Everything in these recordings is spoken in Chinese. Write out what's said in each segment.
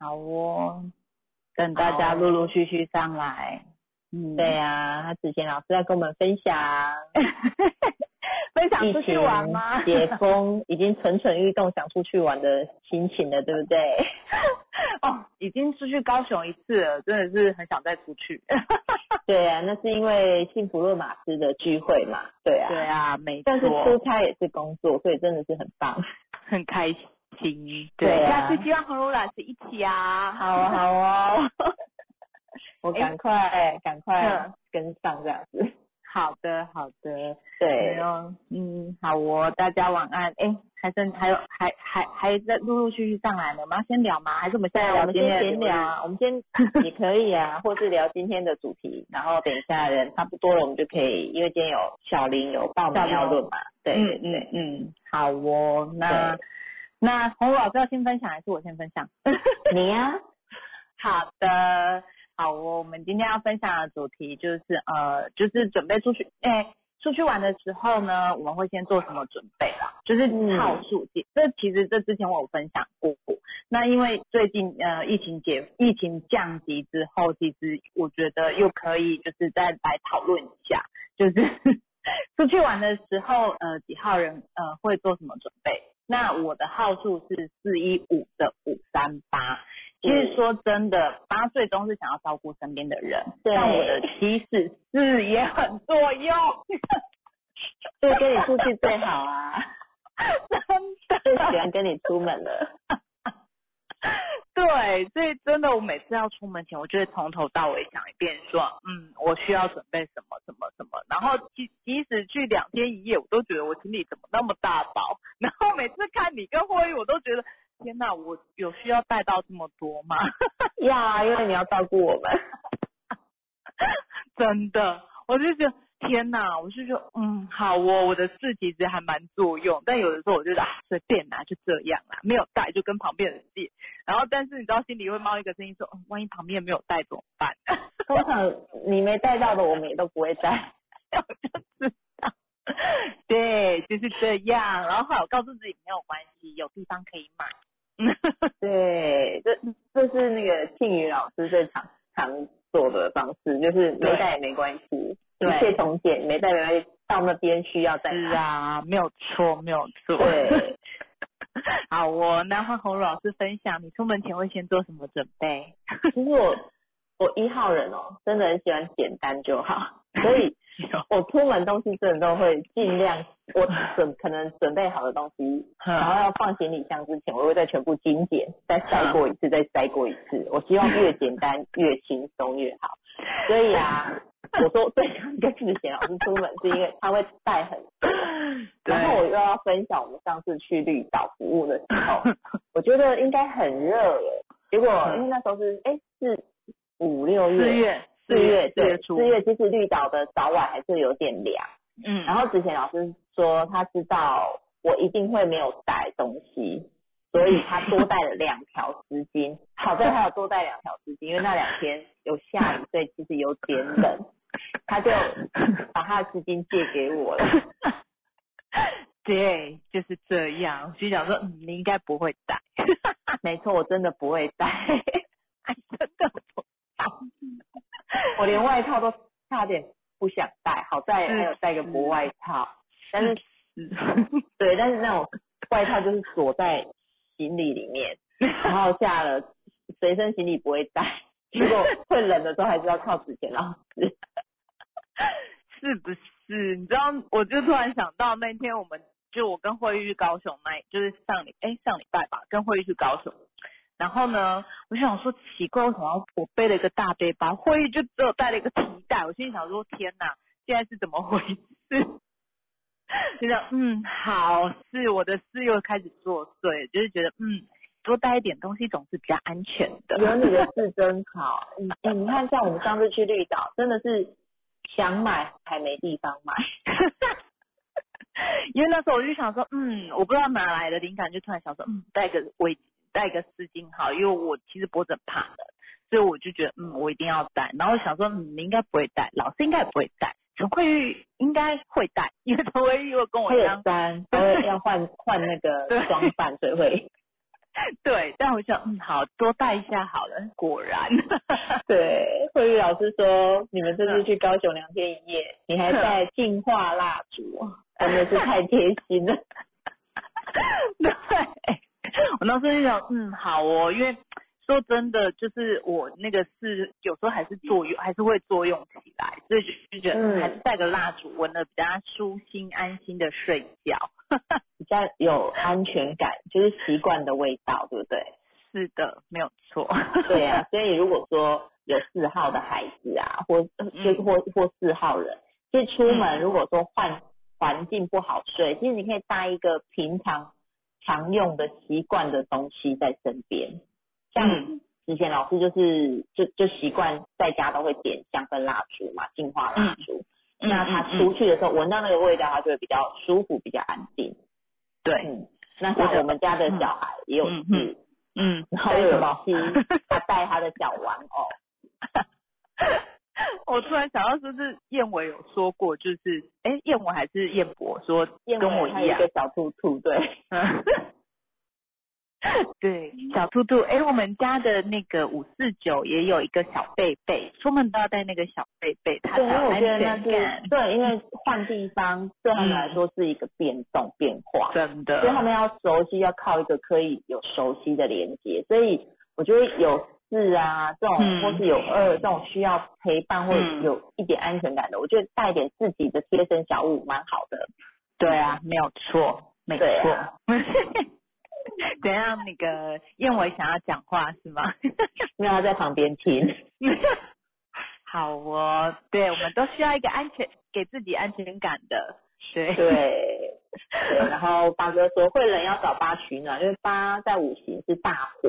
好哦，等大家陆陆续续上来。嗯，对呀、他之前老师在跟我们分享，分享出去玩吗？情解封，已经蠢蠢欲动想出去玩的心情了，对不对？哦，已经出去高雄一次了，真的是很想再出去。对啊，那是因为幸福罗马斯的聚会嘛，对啊。对啊，没错但是出，差也是工作，所以真的是很棒。很开心。对啊下次希望和罗老师一起啊。好哦，好哦。我哎赶快赶快嗯跟上这样子。好的，好的。没对，有，嗯，好哦，大家晚安。哎，还剩还有还还还在陆陆续续上来呢，我们要先聊吗？还是我们现，在聊今天的流日闲聊啊，我们先 也可以啊，或是聊今天的主题，然后等一下人差不多了，我们就可以，因为今天有小林有报名要论嘛，对嗯对嗯，好哦，那那洪老师要先分享还是我先分享？你呀、好的，好哦，我们今天要分享的主题就是呃，就是准备出去，哎、出去玩的时候呢，我们会先做什么准备啦？就是嗯套数这这其实这之前我有分享过。那因为最近呃疫情解疫情降级之后，其实我觉得又可以就是再来讨论一下，就是 出去玩的时候呃几号人呃会做什么准备？那我的号数是四一五的五三八。其实说真的，八岁中是想要照顾身边的人，对但我的七四四也很作用，就跟你出去最好啊，真的。最喜欢跟你出门了。对，所以真的，我每次要出门前，我就会从头到尾想一遍，说，嗯，我需要准备什么什么什么。然后即即使去两天一夜，我都觉得我行李怎么那么大包。然后每次看你跟霍玉，我都觉得，天哪，我有需要带到这么多吗？要啊，因为你要照顾我们。真的，我就觉得天哪，我是说，嗯，好哦，我的字其实还蛮作用，但有的时候我觉得啊，随便啦，就这样啦，没有带就跟旁边人借，然后但是你知道心里会冒一个声音说，嗯万一旁边人没有带怎么办？通常你没带到的，我们也都不会带。我就知道，对，就是这样。然后后来我告诉自己没有关系，有地方可以买。对，这这是那个庆宇老师最常常做的方式，就是没带也没关系，对一切从简，没带没关系，到那边需要再是。啊，没有错，没有错。对，好我，那换洪老师分享，你出门前会先做什么准备？其实我我一号人哦，真的很喜欢简单就好，所以 我出门东西真的都会尽量，我准 可能准备好的东西，然后要放行李箱之前，我会再全部精简，再筛过一次，再筛过一次。我希望越简单越轻松越好。所以啊，我说最常跟志贤老师出门，是因为他会带很多。然后我又要分享我们上次去绿岛服务的时候，我觉得应该很热耶。结果因为那时候是哎是五六月，四月，四月对四月初，四月其实绿岛的早晚还是有点凉。嗯，然后子贤老师说他知道我一定会没有带东西，所以他多带了两条丝巾。好在他有多带两条丝巾，因为那两天有下雨，所以其实有点冷。他就把他的资金借给我了。对，就是这样。就想说，嗯，你应该不会带，没错，我真的不会带，哎，真的不我连外套都差点不想带，好在还有带个薄外套。但是是，对，但是那种外套就是锁在行李里面，然后下了随身行李不会带，结果会冷的时候还是要靠纸钱老师。是不是？你知道，我就突然想到那天我们就我跟慧玉去高雄那，就是上礼哎上礼拜吧，跟慧玉去高雄。然后呢，我想说奇怪，为什么我背了一个大背包，慧玉就只有带了一个提袋？我心里想说天哪，现在是怎么回事？就想嗯好，是我的事又开始作祟，就是觉得嗯多带一点东西总是比较安全的。有你的事真好，你你看像我们上次去绿岛，真的是想买还没地方买。因为那时候我就想说，嗯，我不知道哪来的灵感，就突然想说，嗯，带个围，带个丝巾好，因为我其实脖子很怕的，所以我就觉得，嗯，我一定要带。然后想说，嗯，你应该不会带，老师应该也不会带，陈慧玉应该会带，因为陈慧玉又跟我会有一样，衫，还会要换换那个装扮，所以会 对，但我想，嗯，好多带一下好了。果然，对，慧玉老师说，你们这次去高雄两天一夜，你还带净化蜡烛，真的是太贴心了。对，我当时就想，嗯，好哦，因为说真的，就是我那个是有时候还是作用，还是会作用起来，所以就觉得还是带个蜡烛，闻的比较舒心、安心的睡觉。比较有安全感，就是习惯的味道，对不对？是的，没有错。对啊，所以如果说有四号的孩子啊，或就或或四号人，其实出门如果说换环境不好睡，其实你可以带一个平常常用的习惯的东西在身边。像之前老师就是就就习惯在家都会点香氛蜡烛嘛，净化蜡烛。那他出去的时候闻到那个味道，他就会比较舒服，比较安定。对，嗯，那像我们家的小孩也有事，嗯，然后有七，他带他的小玩偶。我突然想到，是不是燕尾有说过，就是哎，燕尾还是燕博说跟我一样，一个小兔兔，对。对，小兔兔，哎，我们家的那个五四九也有一个小贝贝，出门都要带那个小贝贝，它才安全感。对，因为换地方 对他们来说是一个变动变化，真的，所以他们要熟悉，要靠一个可以有熟悉的连接。所以我觉得有四啊这种，或是有二这种需要陪伴或有一点安全感的，我觉得带点自己的贴身小物蛮好的。对啊，没有错，没错。怎样？那个燕尾想要讲话是吗？让他在旁边听。好哦，对，我们都需要一个安全，给自己安全感的。对对对。然后八哥说会冷要找八取暖，因为八在五行是大火，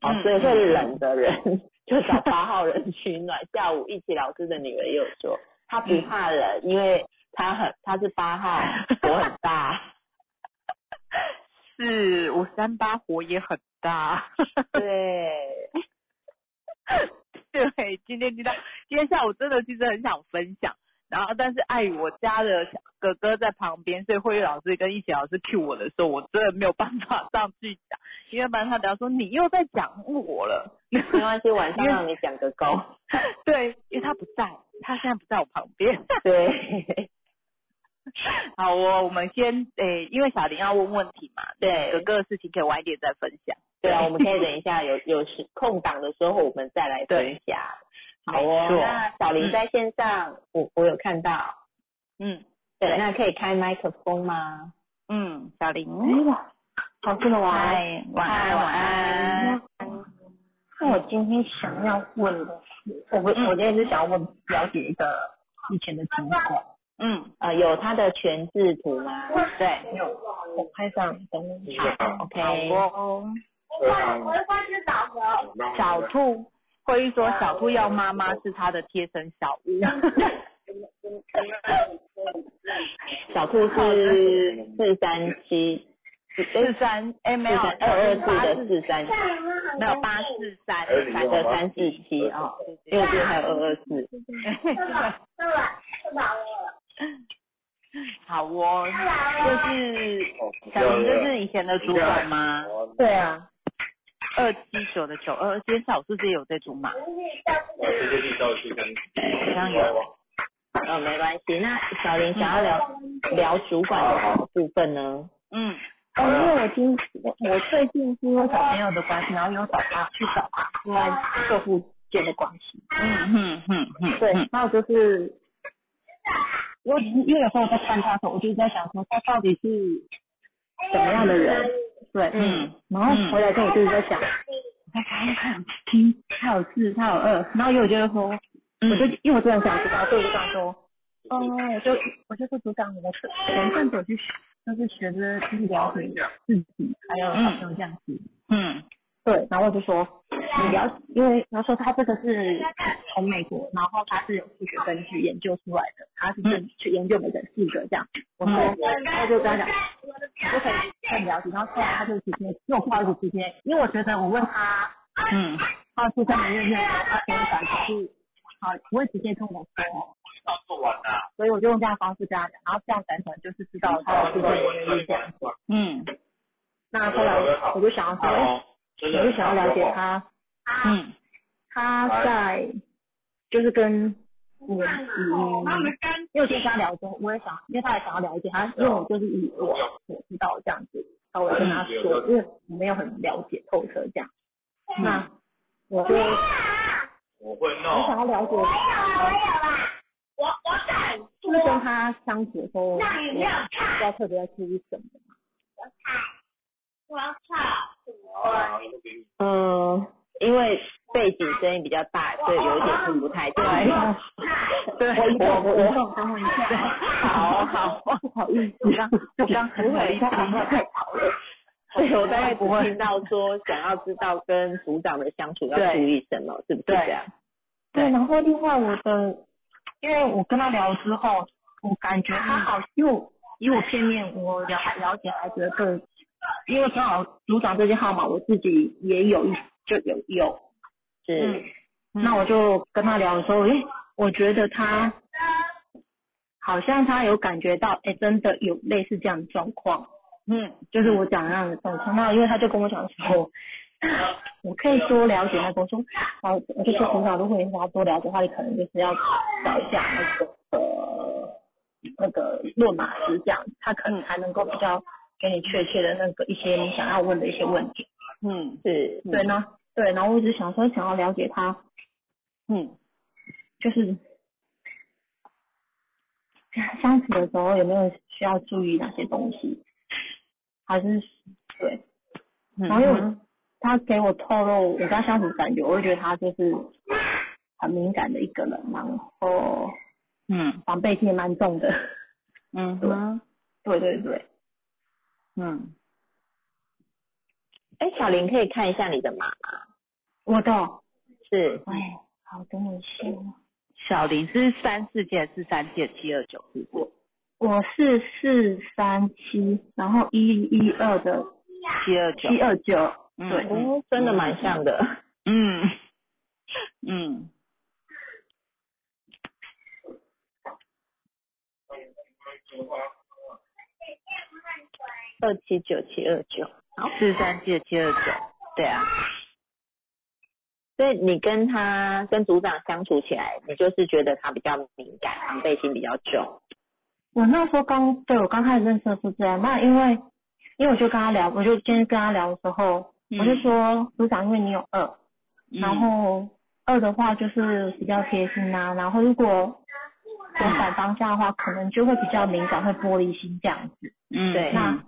哦，所以会冷的人就找八号人取暖。下午一起老师的女儿也有说，她不怕冷，因为她很她是八号，火很大。是我三八火也很大，对，对，今天知道，今天下午真的其实很想分享，然后但是碍于我家的哥哥在旁边，所以慧玉老师跟一起老师 cue 我的时候，我真的没有办法上去讲，因为不然他等下说你又在讲我了，没关系，晚上让你讲个够，对，因为他不在，他现在不在我旁边，对。好，我我们先诶，因为小林要问问题嘛，对，哥哥的事情可以晚一点再分享。对啊，我们可以等一下有有时空档的时候，我们再来分享。好哦，那小林在线上，我我有看到。嗯，对，那可以开麦克风吗？嗯，小林。好，听的晚安，晚安，晚安。那我今天想要问的是，我我我今天是想要问了解一个以前的情况。嗯，呃，有他的全字图吗？对，有，我拍上，好，OK。好小兔，会说小兔要妈妈是他的贴身小物。小兔是四三七，四三，哎没有，二二四的四三，没有八四三，三个三四七啊，右边还有二二四。好哦，就是小林，就是以前的主管吗？对啊，二七九的九二，今天下午是不是有在组码？好像有。呃，没关系。那小林想要聊聊主管的部分呢？嗯，哦，因为我今我我最近是因为小朋友的关系，然后有找他去找他，因为客户间的关系。嗯嗯嗯嗯。对，还有就是。因为因为有时候我在看他的时候，我就在想说他到底是怎么样的人，对，嗯，然后回来之后我就在想，他他他有七，他有四，他有二，然后我觉得说，我就因为我真的想知道，所以我就想说，哦，我就我就说组长，我前阵子去就是学着就是了解自己，还有小朋友这样子，嗯。对，然后我就说，你要，因为他说他这个是从美国，然后他是有数学根据研究出来的，他是去研究每个人性格这样。我说，他就跟他讲，就可以更了解。然后后来他就直接，因为我不好意思直接，因为我觉得我问他，嗯，他是真的认认，他给我感觉是，好不会直接跟我说。做完的。所以我就用这样方式跟他讲，然后这样单纯就是知道他是不是愿意这样做。嗯。那后来我就想要说，哎，我就想要了解他，嗯，他在就是跟我嗯，因为我跟他聊之后，我也想，因为他也想要了解他，因为我就是以我我知道这样子，稍微跟他说，因为我没有很了解透彻这样，那我就我会弄。我想要了解我有啦，我我敢就是跟他相处的时候，我要特别要注意什么？我操！嗯，因为背景声音比较大，所以有一点听不太清。对，我一我我我我等我一下，好好，不好意思，我刚我刚很努力太吵了。对，我大概只听到说想要知道跟组长的相处要注意什么，是不是这样？对，然后另外我的，因为我跟他聊之后，我感觉他好，因为我以我片面我了了解孩子的个，因为刚好组长这些号码我自己也有一就有有，是，那我就跟他聊的时候，诶，我觉得他好像他有感觉到，哎，真的有类似这样的状况，嗯就是我讲的那样的状况。那因为他就跟我讲说，我可以多了解那个，我说，好，我就说组长，如果你想要多了解的话，你可能就是要找一下那个呃那个论马师这样，他可能才能够比较给你确切的那个一些你想要问的一些问题。嗯是，对呢，对，然后我一直想说想要了解他，嗯。就是相处的时候有没有需要注意哪些东西，还是对，嗯，然后因为我他给我透露我跟他相处感觉，我会觉得他就是很敏感的一个人，然后嗯。防备心也蛮重的，嗯。对对对对，嗯。哎，小林可以看一下你的码吗？我的，是，哎，好，等我一下，小林是三四届四三届七二九是不？我是四三七，然后一一二的七二九，七二九，嗯。对。哦，真的蛮像的。嗯。嗯二七九七二九，四三七七二九，对啊，所以你跟他跟组长相处起来，你就是觉得他比较敏感，防备心比较重。我那时候刚对我刚开始认识的是这样，那因为因为我就跟他聊，我就今天跟他聊的时候，嗯我就说组长，因为你有二，然后二的话就是比较贴心呐、然后如果我反方向的话，可能就会比较敏感，会玻璃心这样子。嗯对那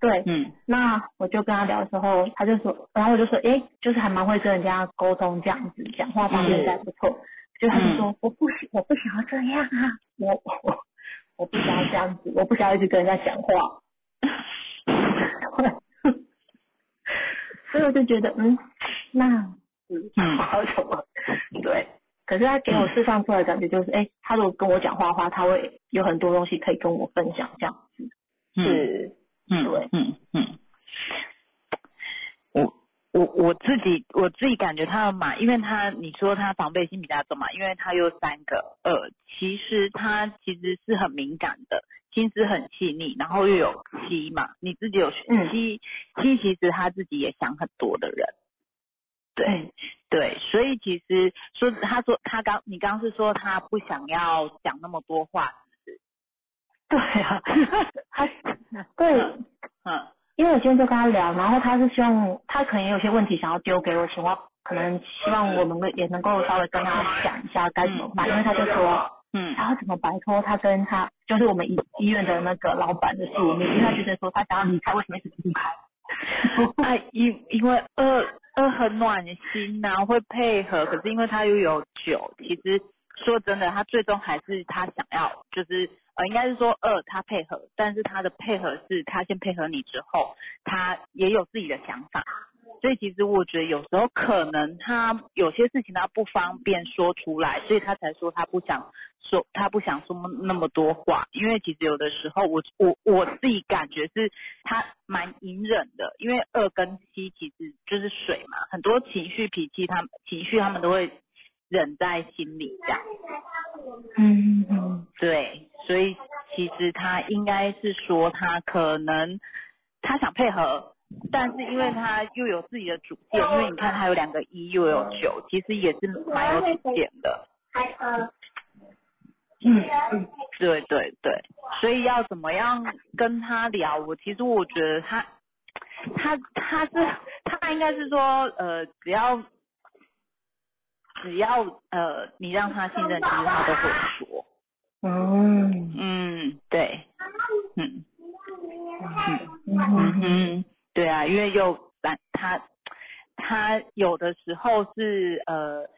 对，嗯那我就跟他聊的时候，他就说，然后我就说，哎，就是还蛮会跟人家沟通这样子，讲话方面还不错。就他就说，我不喜，我不想要这样啊，我我我不想要这样子，我不想要一直跟人家讲话。所以我就觉得，嗯，那嗯，好什么？对。可是他给我释放出来的感觉就是，哎、他如果跟我讲话的话，他会有很多东西可以跟我分享，这样子。是，嗯对嗯嗯，我我我自己我自己感觉他的马，因为他你说他防备心比较重嘛，因为他有三个呃，其实他其实是很敏感的，心思很细腻，然后又有七嘛，你自己有嗯。七七，其实他自己也想很多的人，对。对，所以其实说，他说他刚你刚刚是说他不想要讲那么多话，对啊，他对，嗯。因为我今天就跟他聊，然后他是希望他可能也有些问题想要丢给我，希望可能希望我们也能够稍微跟他讲一下该怎么办，因为他就说嗯。他要怎么摆脱他跟他就是我们医医院的那个老板的宿命，因为他觉得说他想要离开，为什么一直离不开？哎，因因为二二很暖心呐、会配合，可是因为他又有酒，其实说真的，他最终还是他想要，就是呃，应该是说二他配合，但是他的配合是他先配合你之后，他也有自己的想法，所以其实我觉得有时候可能他有些事情他不方便说出来，所以他才说他不想说他不想说那么多话，因为其实有的时候我我我自己感觉是他蛮隐忍的，因为二跟七其实就是水嘛，很多情绪脾气他情绪他们都会忍在心里这样，嗯嗯对，所以其实他应该是说他可能他想配合，但是因为他又有自己的主见，因为你看他有两个一又有九，其实也是蛮有主见的。嗯嗯，对对对，所以要怎么样跟他聊？我其实我觉得他他他是他应该是说呃，只要只要呃你让他信任，其实他都会说。嗯嗯，对，嗯。嗯。嗯哼，对啊，因为又他他他有的时候是呃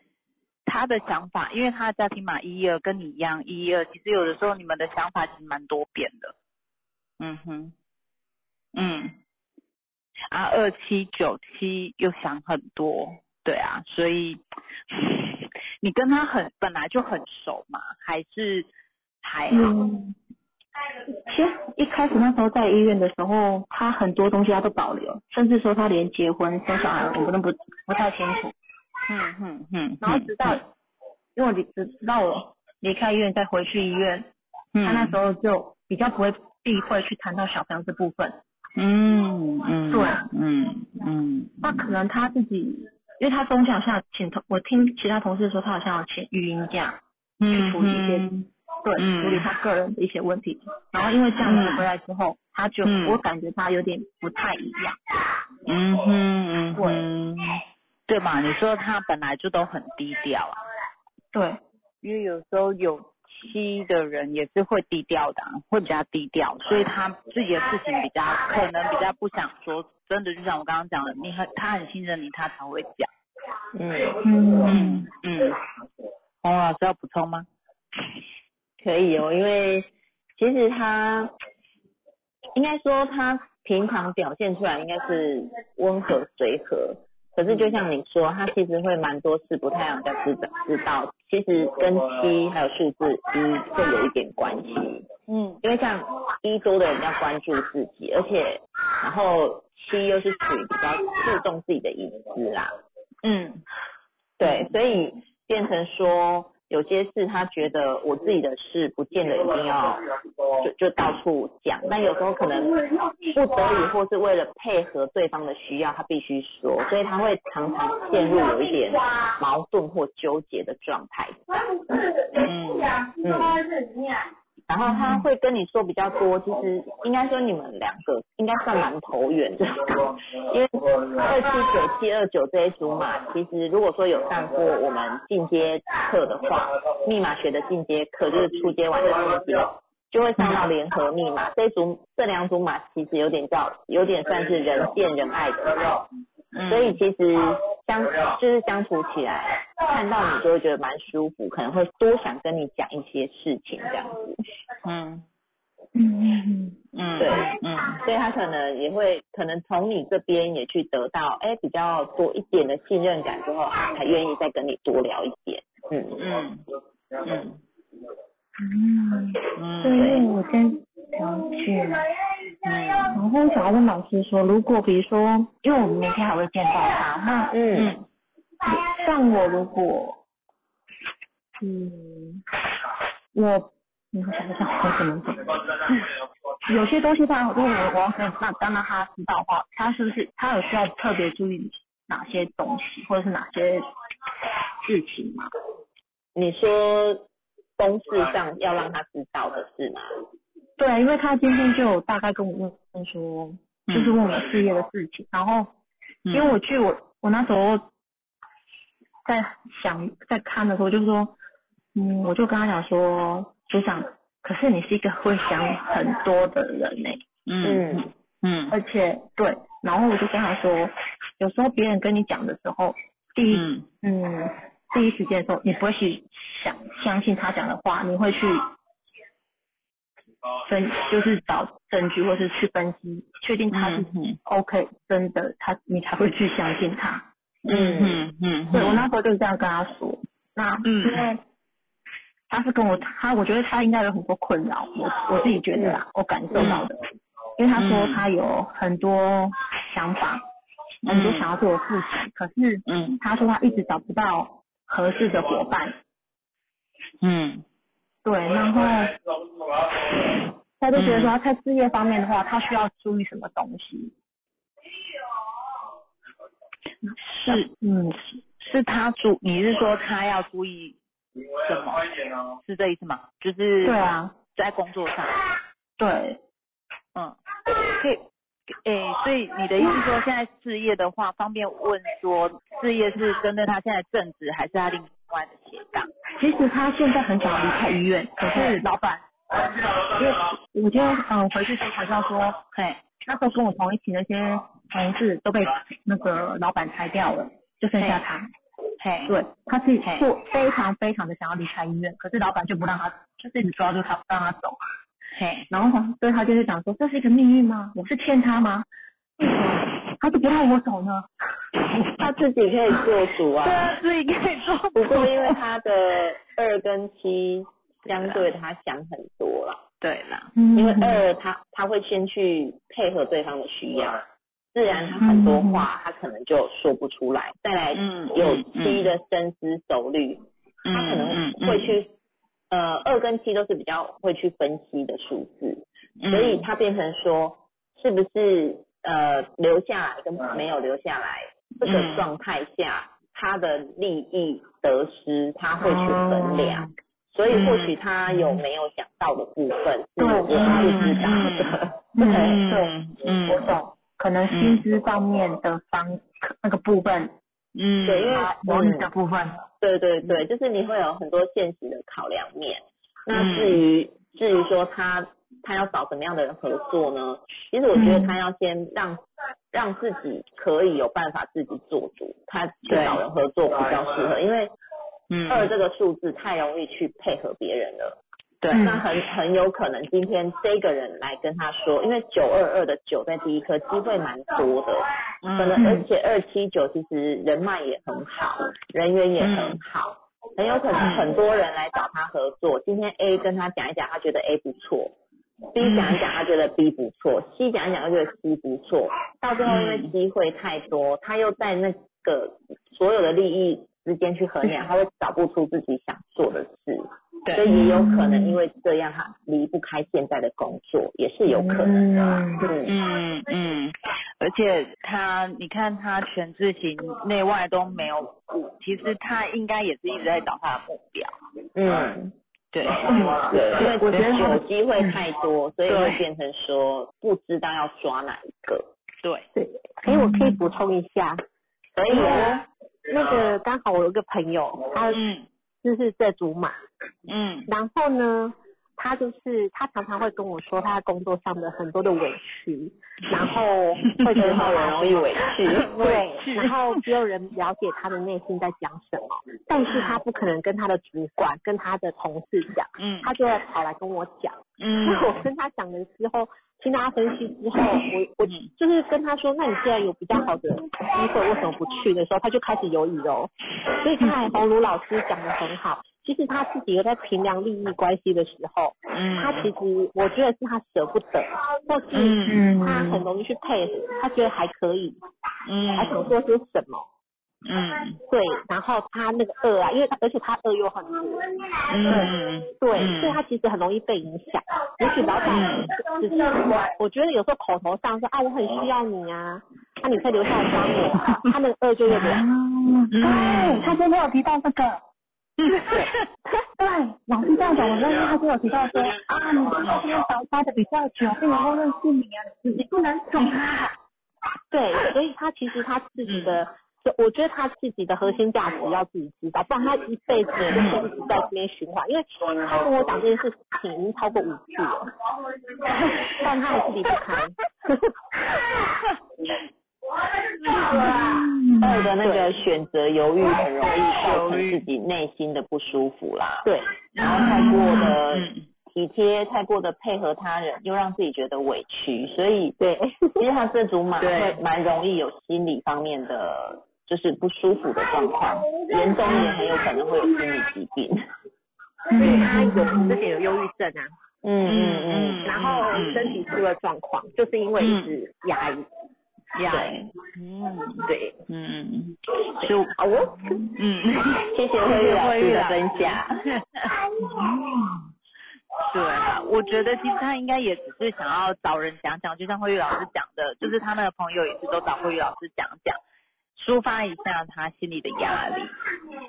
他的想法，因为他的家庭码一二跟你一样一一二，其实有的时候你们的想法其实蛮多变的。嗯哼，嗯，啊二七九七又想很多，对啊，所以你跟他很本来就很熟嘛，还是还好。嗯，其实一开始那时候在医院的时候，他很多东西他都保留，甚至说他连结婚生小孩我们都不不太清楚。嗯嗯嗯，然后直到，因为我直直到我离开医院再回去医院，嗯他那时候就比较不会避讳去谈到小朋友这部分。嗯嗯对嗯嗯那可能他自己，因为他中间好像请同，我听其他同事说他好像要请育婴假，嗯处理一些嗯对，嗯处理他个人的一些问题。然后因为这样子回来之后，他就、嗯我感觉他有点不太一样。嗯哼嗯哼，对嘛？你说他本来就都很低调啊，对，因为有时候有七的人也是会低调的啊、会比较低调，所以他自己的事情比较可能比较不想说。真的就像我刚刚讲的，你很他很信任你，他才会讲。嗯，嗯嗯嗯，洪老师要补充吗？可以哦，因为其实他应该说他平常表现出来应该是温和随和，可是就像你说，他其实会蛮多事不太让人家知道知道，其实跟七还有数字一会有一点关系。嗯因为像一多的人要关注自己，而且然后七又是属于比较注重自己的隐私啦，嗯对，所以变成说有些事他觉得我自己的事不见得一定要就就到处讲，但有时候可能不得已或是为了配合对方的需要，他必须说，所以他会常常陷入有一点矛盾或纠结的状态。嗯然后他会跟你说比较多，其实应该说你们两个应该算蛮投缘的，因为二七九七二九这一组码，其实如果说有上过我们进阶课的话，密码学的进阶课就是初阶完的进阶，就会上到联合密码。这一组这两组码其实有点叫有点算是人见人爱的，嗯，所以其实相就是相处起来，看到你就会觉得蛮舒服，可能会多想跟你讲一些事情这样子。嗯。嗯嗯对。嗯所以他可能也会可能从你这边也去得到哎比较多一点的信任感之后，才愿意再跟你多聊一点。嗯嗯。嗯。嗯，嗯对，我真想去。嗯然后想要问老师说，如果比如说，因为我们明天还会见到他，那嗯嗯像我如果，嗯，我，嗯我想一想我怎么讲，有些东西他如果我我要跟那当然他知道的话，他是不是他有需要特别注意哪些东西，或者是哪些事情吗？你说公事上要让他知道的事吗？对，因为他今天就有大概跟我问问说，就是问我事业的事情，然后因为我去我我那时候在想在看的时候，就是说，嗯，我就跟他讲说，组长，可是你是一个会想很多的人呢、嗯。嗯。嗯。而且对，然后我就跟他说，有时候别人跟你讲的时候，第一，嗯。嗯，第一时间的时候，你不会去想相信他讲的话，你会去分，就是找证据或是去分析，确定他是嗯 OK，真的，他你才会去相信他。嗯嗯。嗯，对我那时候就是这样跟他说，那嗯。因为他是跟我他，我觉得他应该有很多困扰，我我自己觉得啦，我感受到的，因为他说他有很多想法，很多想要做的事情，可是嗯。他说他一直找不到合适的伙伴，嗯。对，然后他就觉得说他在事业方面的话，他需要注意什么东西，是嗯，是他注，你是说他要注意什么？是这意思吗？就是对啊，在工作上，对，嗯，可以，诶，所以你的意思说，现在事业的话，方便问说，事业是针对他现在正职，还是他另外的斜杠？其实他现在很想离开医院，可是老板，因为我今天嗯回去时候才知道说，嘿，那时候跟我同一起那些同事都被那个老板裁掉了，就剩下他。嘿，对，他是嘿做非常非常的想要离开医院，可是老板就不让他，就是一直抓住他不让他走。嘿，然后他，所以他就是讲说，这是一个命运吗？我是欠他吗？为什么他就不让我走呢？他自己可以做主啊。对啊，自己可以说，不过因为他的二跟七相对他想很多了，对啦，嗯因为二他他会先去配合对方的需要，自然他很多话他可能就说不出来。再来嗯有嗯七的深思熟虑，嗯他可能会去呃二跟七都是比较会去分析的数字，嗯所以他变成说是不是呃留下来跟没有留下来这个嗯。状态下，他的利益得失他会去衡量。所以或许他有没有想到的部分是对我不知道的，对 对嗯。我懂，可能薪资方面的方那个部分，嗯，对，因为他犹豫的部分，对对对，就是你会有很多现实的考量面。那嗯。至于、至于说他他要找什么样的人合作呢？其实我觉得他要先让、让自己可以有办法自己做主，他去找人合作比较适合，因为嗯。二这个数字太容易去配合别人了。对，嗯。那很很有可能今天这个人来跟他说，因为九二二的九在第一颗机会蛮多的，嗯可能而且二七九其实人脉也很好，人缘也很好，很有可能很多人来找他合作。今天 A 跟他讲一讲，他觉得 A 不错；B 讲一讲，他觉得 B 不错；C 讲一讲，他觉得 C 不错。到最后因为机会太多，他又在那个所有的利益之间去衡量，他会找不出自己想做的事。所，以也有可能因为这样，他离不开现在的工作，也是有可能的啊。嗯嗯。嗯，而且他，你看他全自行内外都没有顾，其实他应该也是一直在找他的目标。嗯，对，对，因为我觉得有机会太多，所以对。会变成说不知道要抓哪一个。对，对，哎，我可以补充一下，可以啊，那个刚好我有一个朋友，他嗯。就是在竹马，嗯。然后呢，他就是他常常会跟我说他工作上的很多的委屈，然后 会觉得很好容易委屈。对，然后只有人了解他的内心在讲什么，但是他不可能跟他的主管、跟他的同事讲，嗯。他就会跑来跟我讲。嗯那我跟他讲的时候，听他分析之后，我我就是跟他说，那你既然有比较好的机会，为什么不去的时候，他就开始犹豫了。所以刚才红茹老师讲的很好，其实他自己有在衡量利益关系的时候，他其实我觉得是他舍不得，或是嗯他很容易去配合，他觉得还可以，嗯还想做些什么。嗯。对，然后他那个恶啊，因为他而且他恶又很多，嗯对，嗯。所以他其实很容易被影响。也许老板只是我，我觉得有时候口头上说啊，我很需要你啊，那、你可以留下来帮我啊，他那个恶就有点，嗯，对，他今天有提到这个，对，老师这样讲，我认识他就有提到说啊，你在这边找待的比较久，不能够认识你啊，你你不能走啊。对，所以他其实他自己的，就我觉得他自己的核心价值要自己知道，不然他一辈子就是一直在这边循环。因为他跟我讲这件事情已经超过五次了，但他还是离不开。我的那个选择犹豫，很容易造成自己内心的不舒服啦。对，然后太过的嗯体贴，太过的配合他人，又让自己觉得委屈，所以对，其实他这组马会蛮容易有心理方面的就是不舒服的状况，严重也很有可能会有心理疾病。所以他有之前有忧郁症啊，嗯嗯嗯，然后身体出了状况，就是因为一直压抑。压抑，嗯。对，嗯就好哦，嗯。谢谢慧玉老师的分享。对啊，我觉得其实他应该也只是想要找人讲讲，就像慧玉老师讲的，就是他那个朋友也是都找慧玉老师讲讲，抒发一下他心里的压力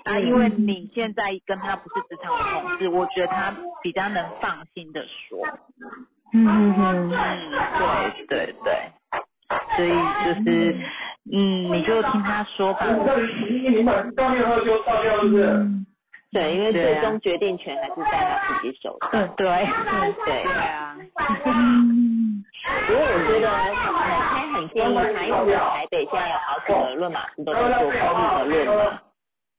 啊，因为你现在跟他不是职场的同事，我觉得他比较能放心的说。嗯嗯嗯，对对对，所以就是嗯，你就听他说吧。对，因为最终决定权还是在他自己手上。嗯，对，对。对啊。不过我觉得，他很建议他，因为我们台北现在有好几个论马师都在做公益的论马。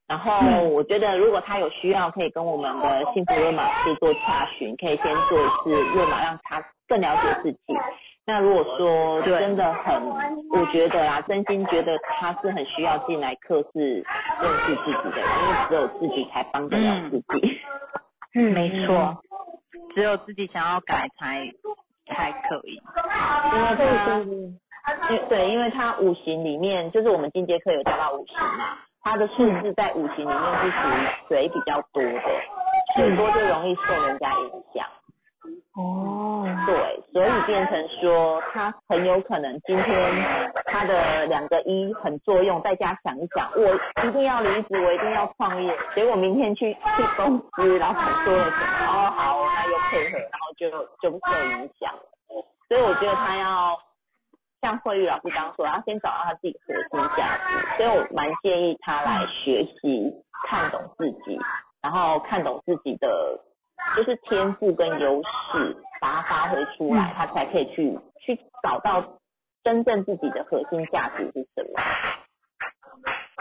然后我觉得，如果他有需要，可以跟我们的幸福论马师做查询，可以先做一次论马，让他更了解自己。那如果说真的很，我觉得啦，真心觉得他是很需要进来课室认识自己的，因为只有自己才帮得了自己。嗯，没错，只有自己想要改才才可以。因为他，因对，因为他五行里面，就是我们进阶课有教到五行嘛，他的数字在五行里面是属于水比较多的，水多就容易受人家影响。哦，对，所以变成说他很有可能今天他的两个一很作用，在家想一想，我一定要离职，我一定要创业，结果明天去去公司，老板说了什么，哦好，那又配合，然后就就不受影响了。所以我觉得他要像慧玉老师刚说，要先找到他自己核心价值，所以我蛮建议他来学习看懂自己，然后看懂自己的。就是天赋跟优势，把它发挥出来，他才可以去去找到真正自己的核心价值是什么。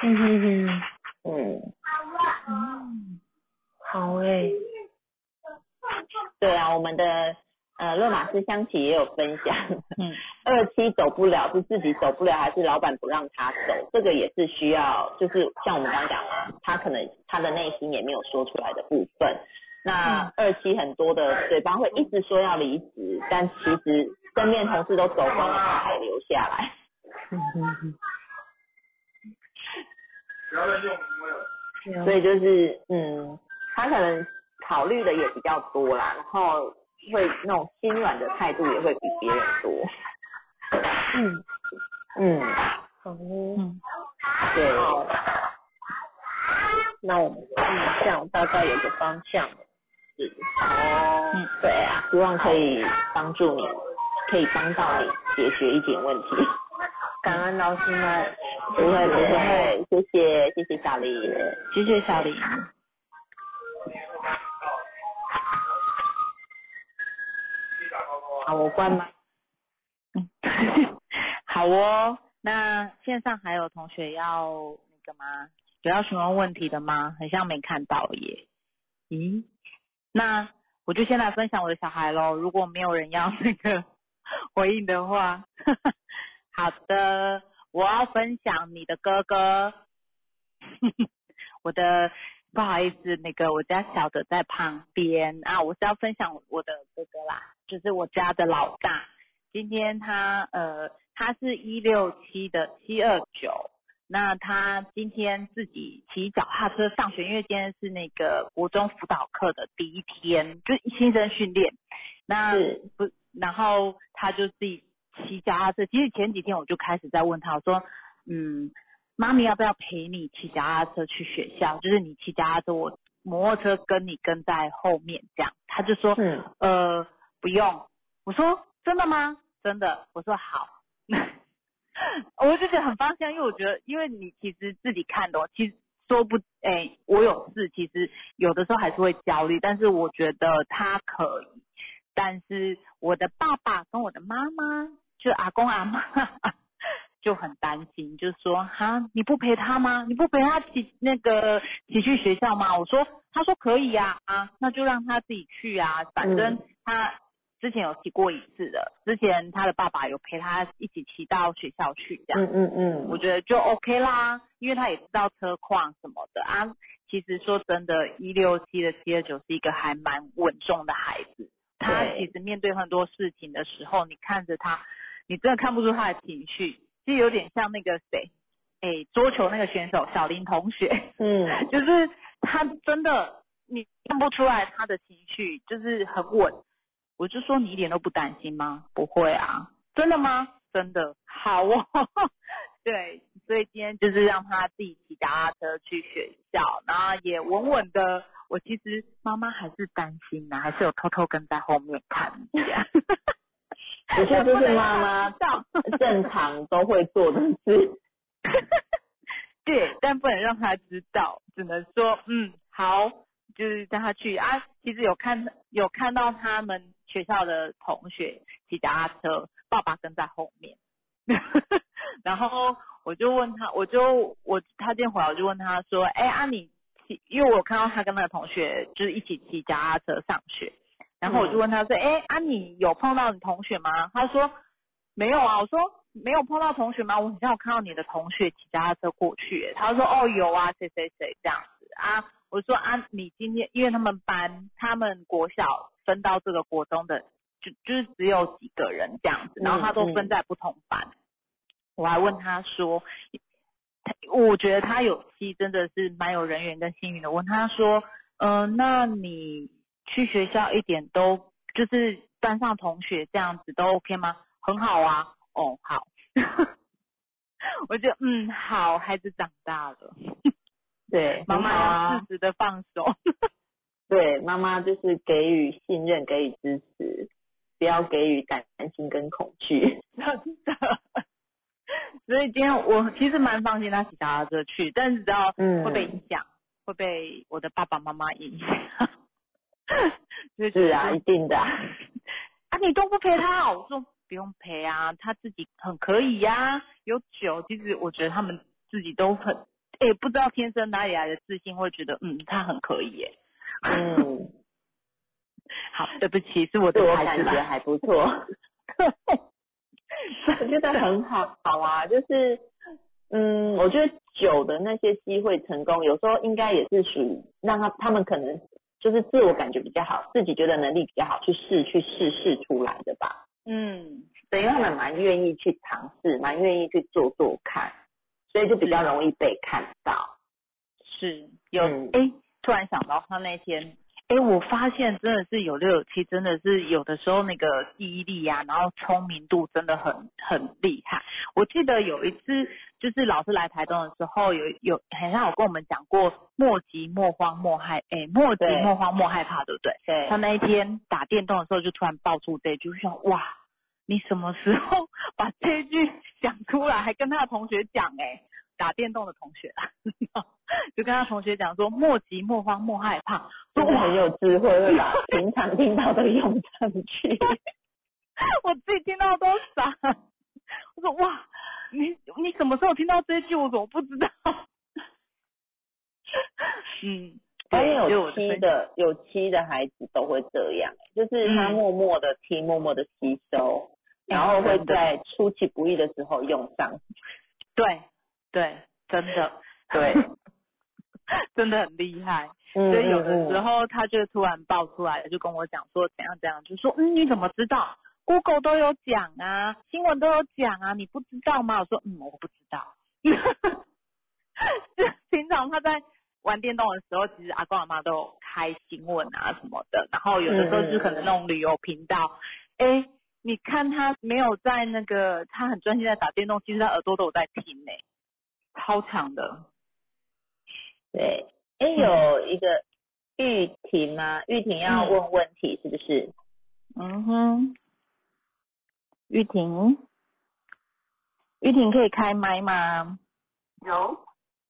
嗯哼哼，嗯，嗯，好诶。对啊，我们的呃勒马斯香琪也有分享，嗯，二期走不了是自己走不了，还是老板不让他走？这个也是需要，就是像我们刚刚讲的，他可能他的内心也没有说出来的部分。那二期很多的嘴巴会一直说要离职，但其实身边同事都走光了，他还留下来。所以就是，嗯，他可能考虑的也比较多啦，然后会那种心软的态度也会比别人多。嗯嗯，嗯，对。那我们印象大概有个方向。是哦，嗯，对啊，希望可以帮助你，可以帮到你解决一点问题。感恩老师们，不会不会，谢谢谢谢小林，谢谢小林。好，我关麦。嗯，好哦。那线上还有同学要那个吗？有要询问问题的吗？很像没看到耶。咦？那我就先来分享我的小孩喽。如果没有人要那个 回应的话，好的，我要分享你的哥哥。我的不好意思，那个我家小的在旁边啊，我是要分享我的哥哥啦，就是我家的老大。今天他呃，他是一六七的七二九。那他今天自己骑脚踏车上学，因为今天是那个国中辅导课的第一天，就新生训练。那不，然后他就自己骑脚踏车。其实前几天我就开始在问他，我说，嗯，妈咪要不要陪你骑脚踏车去学校？就是你骑脚踏车，我摩托车跟你跟在后面这样。他就说，嗯，呃，不用。我说真的吗？真的。我说好。我就觉得很放心，因为我觉得，因为你其实自己看的，其实说不，哎，我有事，其实有的时候还是会焦虑，但是我觉得他可以，但是我的爸爸跟我的妈妈，就阿公阿妈就很担心，就说哈，你不陪他吗？你不陪他骑那个骑去学校吗？我说，他说可以呀，啊，那就让他自己去啊，反正他。之前有骑过一次的，之前他的爸爸有陪他一起骑到学校去，这样，嗯嗯嗯，我觉得就 OK 啦，因为他也知道车况什么的啊。其实说真的，一六七的七二九是一个还蛮稳重的孩子，他其实面对很多事情的时候，你看着他，你真的看不出他的情绪，其实有点像那个谁，哎，桌球那个选手小林同学，嗯，就是他真的你看不出来他的情绪，就是很稳。我就说你一点都不担心吗？不会啊，真的吗？真的好哦，对，所以今天就是让他自己骑脚踏车去学校，然后也稳稳的。我其实妈妈还是担心呢，还是有偷偷跟在后面看一下。我觉得这是妈妈正常都会做的事。对，但不能让他知道，只能说嗯好，就是带他去啊。其实有看有看到他们学校的同学骑脚踏车，爸爸跟在后面。然后我就问他，我就我他今天回来我就问他说，哎啊你骑，因为我看到他跟那个同学就是一起骑脚踏车上学，然后我就问他说，哎啊你有碰到你同学吗？他说没有啊，我说没有碰到同学吗？我好像有看到你的同学骑脚踏车过去，他说哦有啊，谁谁谁这样子啊，我说啊你今天因为他们班他们国小分到这个国中的。就就是只有几个人这样子，然后他都分在不同班。我还问他说，我觉得他有期真的是蛮有人缘跟幸运的。问他说，嗯，那你去学校一点都就是班上同学这样子都 OK 吗？很好啊，哦好。我就嗯好，孩子长大了。对，妈妈要适时的放手。对，妈妈就是给予信任，给予支持。不要给予担心跟恐惧，真的。所以今天我其实蛮放心他骑脚踏车去，但是知道会被影响，会被我的爸爸妈妈影响。是啊，一定的。啊，你都不陪他，我说不用陪啊，他自己很可以呀。有酒，其实我觉得他们自己都很，哎，不知道天生哪里来的自信，会觉得嗯，他很可以耶。嗯。好，对不起，是我的孩子，觉还不错，我觉得很好，好啊，就是，嗯，我觉得酒的那些机会成功，有时候应该也是属于让他他们可能就是自我感觉比较好，自己觉得能力比较好，去试去试试出来的吧。嗯，等于他们蛮愿意去尝试，蛮愿意去做做看，所以就比较容易被看到。是，有，哎，突然想到他那天。哎，我发现真的是有六有七，真的是有的时候那个记忆力呀，然后聪明度真的很很厉害。我记得有一次，就是老师来台东的时候，有有好像有跟我们讲过莫急莫慌莫害，哎，莫急莫慌莫害怕，对不对？对。他那一天打电动的时候，就突然爆出这句，想哇，你什么时候 把这句讲出来，还跟他的同学讲，哎。打电动的同学啦，就跟他同学讲说莫急莫慌莫害怕，都很有智慧，会把平常听到的用上去。我自己听到都傻，我说哇，你你什么时候听到这句？我怎么不知道？嗯，对，有七的有七的孩子都会这样，就是他默默的听，默默的吸收，然后会在出其不意的时候用上。对。对，真的，对，真的很厉害。所以有的时候他就突然爆出来了，就跟我讲说怎样怎样，就说嗯你怎么知道？Google 都有讲啊，新闻都有讲啊，你不知道吗？我说嗯我不知道。就平常他在玩电动的时候，其实阿公阿妈都有开新闻啊什么的，然后有的时候就可能那种旅游频道，哎，你看他没有在那个，他很专心在打电动，其实他耳朵都有在听呢。超强的，对，哎，有一个玉婷吗？玉婷要问问题是不是？嗯哼，玉婷，玉婷可以开麦吗？有，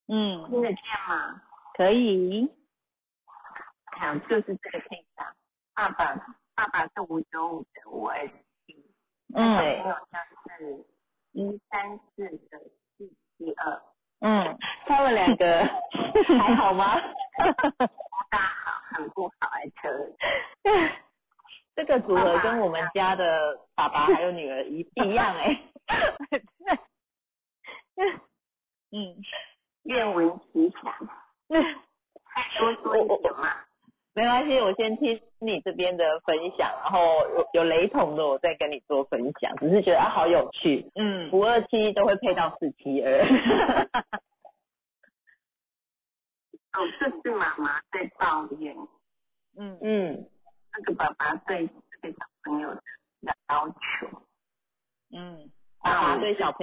嗯，听得见吗？可以，好，就是这个配上。爸爸，爸爸是五九五的五二七，嗯，对，还有就是一三四的们两个 还好吗？不 大好，很不好，而且这个组合跟我们家的爸爸还有女儿一一样哎。嗯，愿闻其详。多说一点嘛。没关系，我先听你这边的分享，然后有有雷同的，我再跟你做分享。只是觉得啊，好有趣。嗯，五二七都会配到四七二。哦，这是妈妈在抱怨。嗯嗯，那个爸爸对这个小朋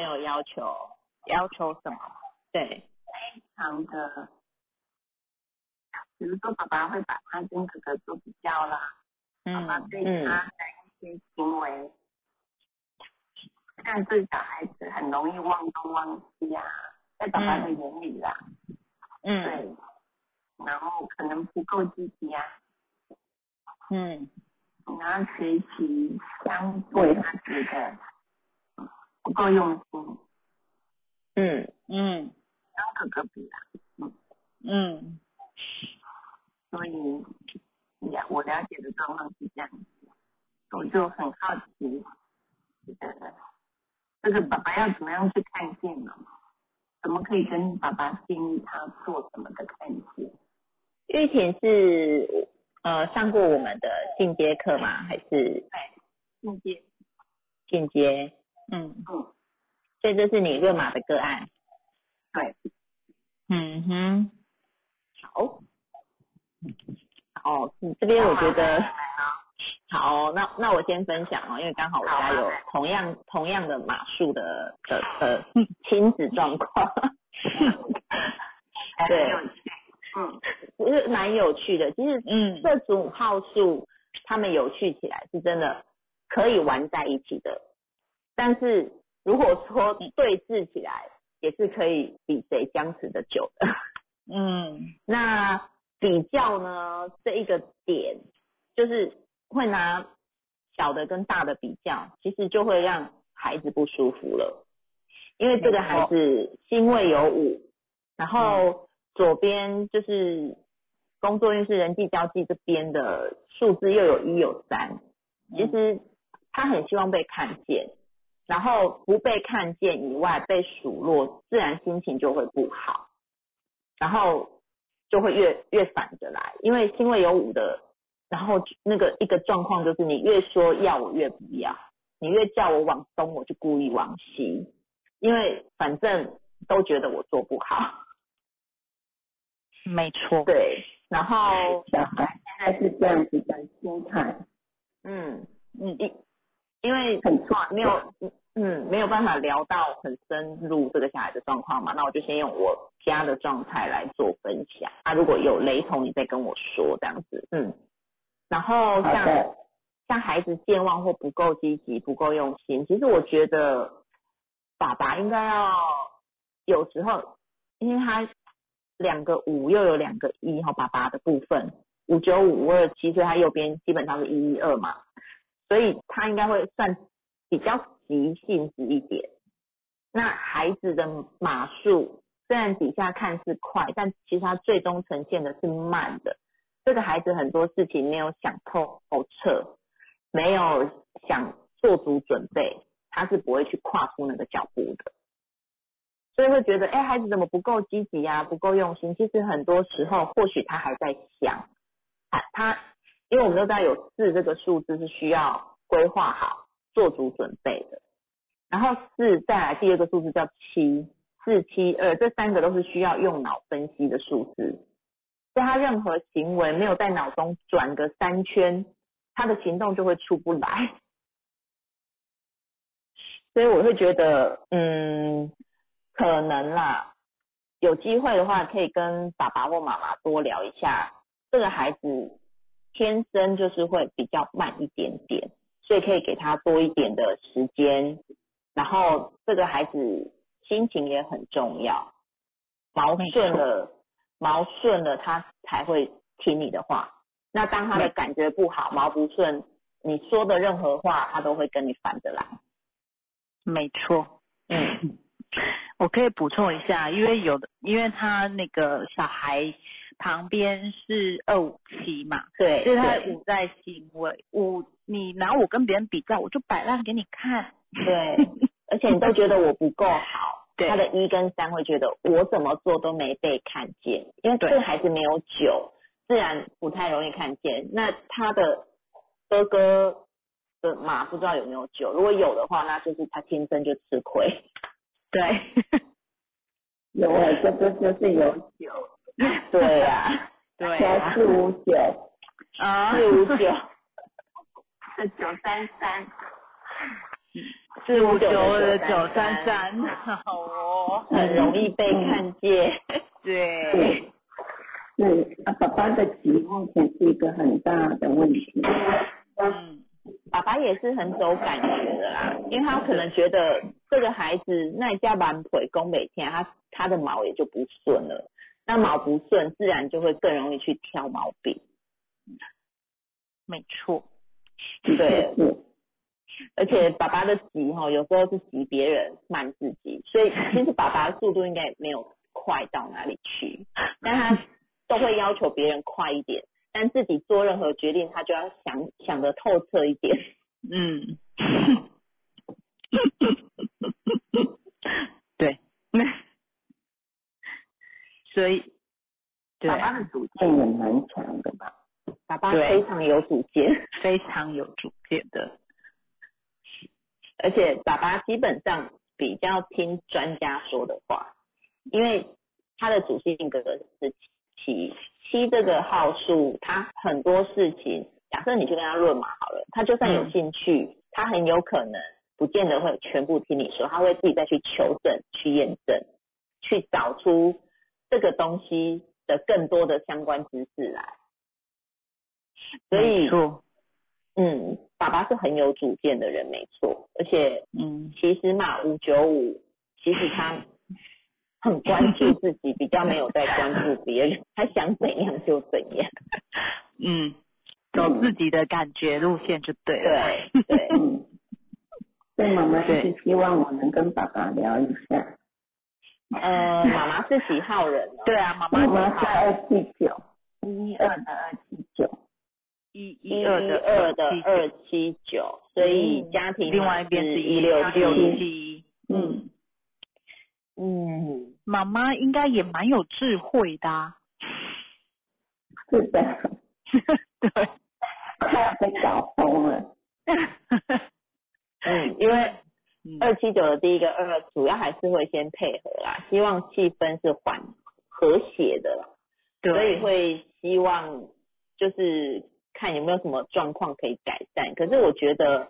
友的要求。要求。什么？对，非常的，比如说爸爸会把他跟哥哥做比较啦，爸爸嗯对他的一些行为，像这小孩子很容易忘东忘西啊，在爸爸的眼里啦，嗯对，然后可能不够积极啊，嗯然后学习相对他觉得不够用心，嗯嗯跟哥哥比啦，嗯所以了我了解的状况是这样子，我就很好奇，这个这个爸爸要怎么样去看见呢？怎么可以跟爸爸建议他做什么的看见？玉婷是呃上过我们的进阶课吗？还是进阶，进阶？嗯。嗯，所以这是你热玛的个案。对，嗯哼，好，好，嗯这边我觉得好，那那我先分享哦，因为刚好我家有同样同样的码数的的的 亲子状况，对，嗯，就是蛮有趣的。其实嗯。这组号数他们有趣起来是真的可以玩在一起的，但是如果说对峙起来，也是可以比谁僵持的久的。嗯。那比较呢，这一个点就是会拿小的跟大的比较，其实就会让孩子不舒服了，因为这个孩子心位有五，然后左边就是工作运势、人际交际这边的数字又有一有三，其实他很希望被看见，然后不被看见以外被数落，自然心情就会不好，然后就会越越反着来，因为星位有五的，然后那个一个状况就是你越说要我越不要，你越叫我往东我就故意往西，因为反正都觉得我做不好，没错，对，然后小孩现在是这样子的心态，嗯嗯因因为很错，没有，嗯，没有办法聊到很深入这个小孩的状况嘛，那我就先用我家的状态来做分享。啊，如果有雷同，你再跟我说这样子，嗯。然后像像孩子健忘或不够积极、不够用心，其实我觉得爸爸应该要有时候，因为他两个五又有两个一哈，爸爸的部分五九五五二七，所以他右边基本上是一一二嘛。所以他应该会算比较急性子一点。那孩子的码数虽然底下看似快，但其实他最终呈现的是慢的。这个孩子很多事情没有想透彻，没有想做足准备，他是不会去跨出那个脚步的。所以会觉得，哎，孩子怎么不够积极呀，不够用心？其实很多时候，或许他还在想，他。因为我们都知道有四这个数字是需要规划好、做足准备的，然后四再来第二个数字叫七，四七二这三个都是需要用脑分析的数字，所以他任何行为没有在脑中转个三圈，他的行动就会出不来。所以我会觉得，嗯，可能啦，有机会的话可以跟爸爸或妈妈多聊一下这个孩子。天生就是会比较慢一点点，所以可以给他多一点的时间。然后这个孩子心情也很重要，毛顺了，毛顺了，他才会听你的话。那当他的感觉不好，毛不顺，你说的任何话，他都会跟你反着来。没错，嗯，我可以补充一下，因为有的，因为他那个小孩。旁边是二五七嘛，对，所以他五在行为五，你拿我跟别人比较，我就摆烂给你看，对，而且你都觉得我不够好，他的一跟三会觉得我怎么做都没被看见，因为这个孩子没有九，自然不太容易看见。那他的哥哥的马不知道有没有九，如果有的话，那就是他天生就吃亏。对，有 啊，这个就是有九。对呀，对呀，四五九，啊，四五九，是九三三。四五九的的九九三三，好哦，很容易被看见。对，是啊，爸爸的急目前是一个很大的问题。嗯，爸爸也是很走感觉的啦，因为他可能觉得这个孩子那家板腿弓每天，他他的毛也就不顺了，那毛不顺，自然就会更容易去挑毛病。没错，对，而且爸爸的急哈，有时候是急别人慢自己，所以其实爸爸的速度应该也没有快到哪里去，但他都会要求别人快一点，但自己做任何决定，他就要想想得透彻一点。嗯，对，那 所以，对。爸爸的主见也蛮强的吧？爸爸非常有主见，非常有主见的，而且爸爸基本上比较听专家说的话，因为他的主性格是七七这个号数，他很多事情，假设你去跟他论嘛好了，他就算有兴趣，他很有可能不见得会全部听你说，他会自己再去求证、去验证、去找出这个东西的更多的相关知识来。所以嗯，爸爸是很有主见的人，没错，而且嗯，其实嘛，五九五其实他很关注自己，比较没有在关注别人，他想怎样就怎样。嗯，走自己的感觉路线就对了，对所以妈妈就是希望我能跟爸爸聊一下。呃，妈妈是几号人呢？对啊，妈妈是二七九，一二的二七九，一一一二的二的七二七九，所以家庭另外一边是一六六七。七，嗯，嗯，妈妈应该也蛮有智慧的、啊，是的，对，快要被搞疯了。嗯，因为嗯。二七九的第一个二，主要还是会先配合啦，希望气氛是缓和谐的啦，所以，会希望就是看有没有什么状况可以改善。可是我觉得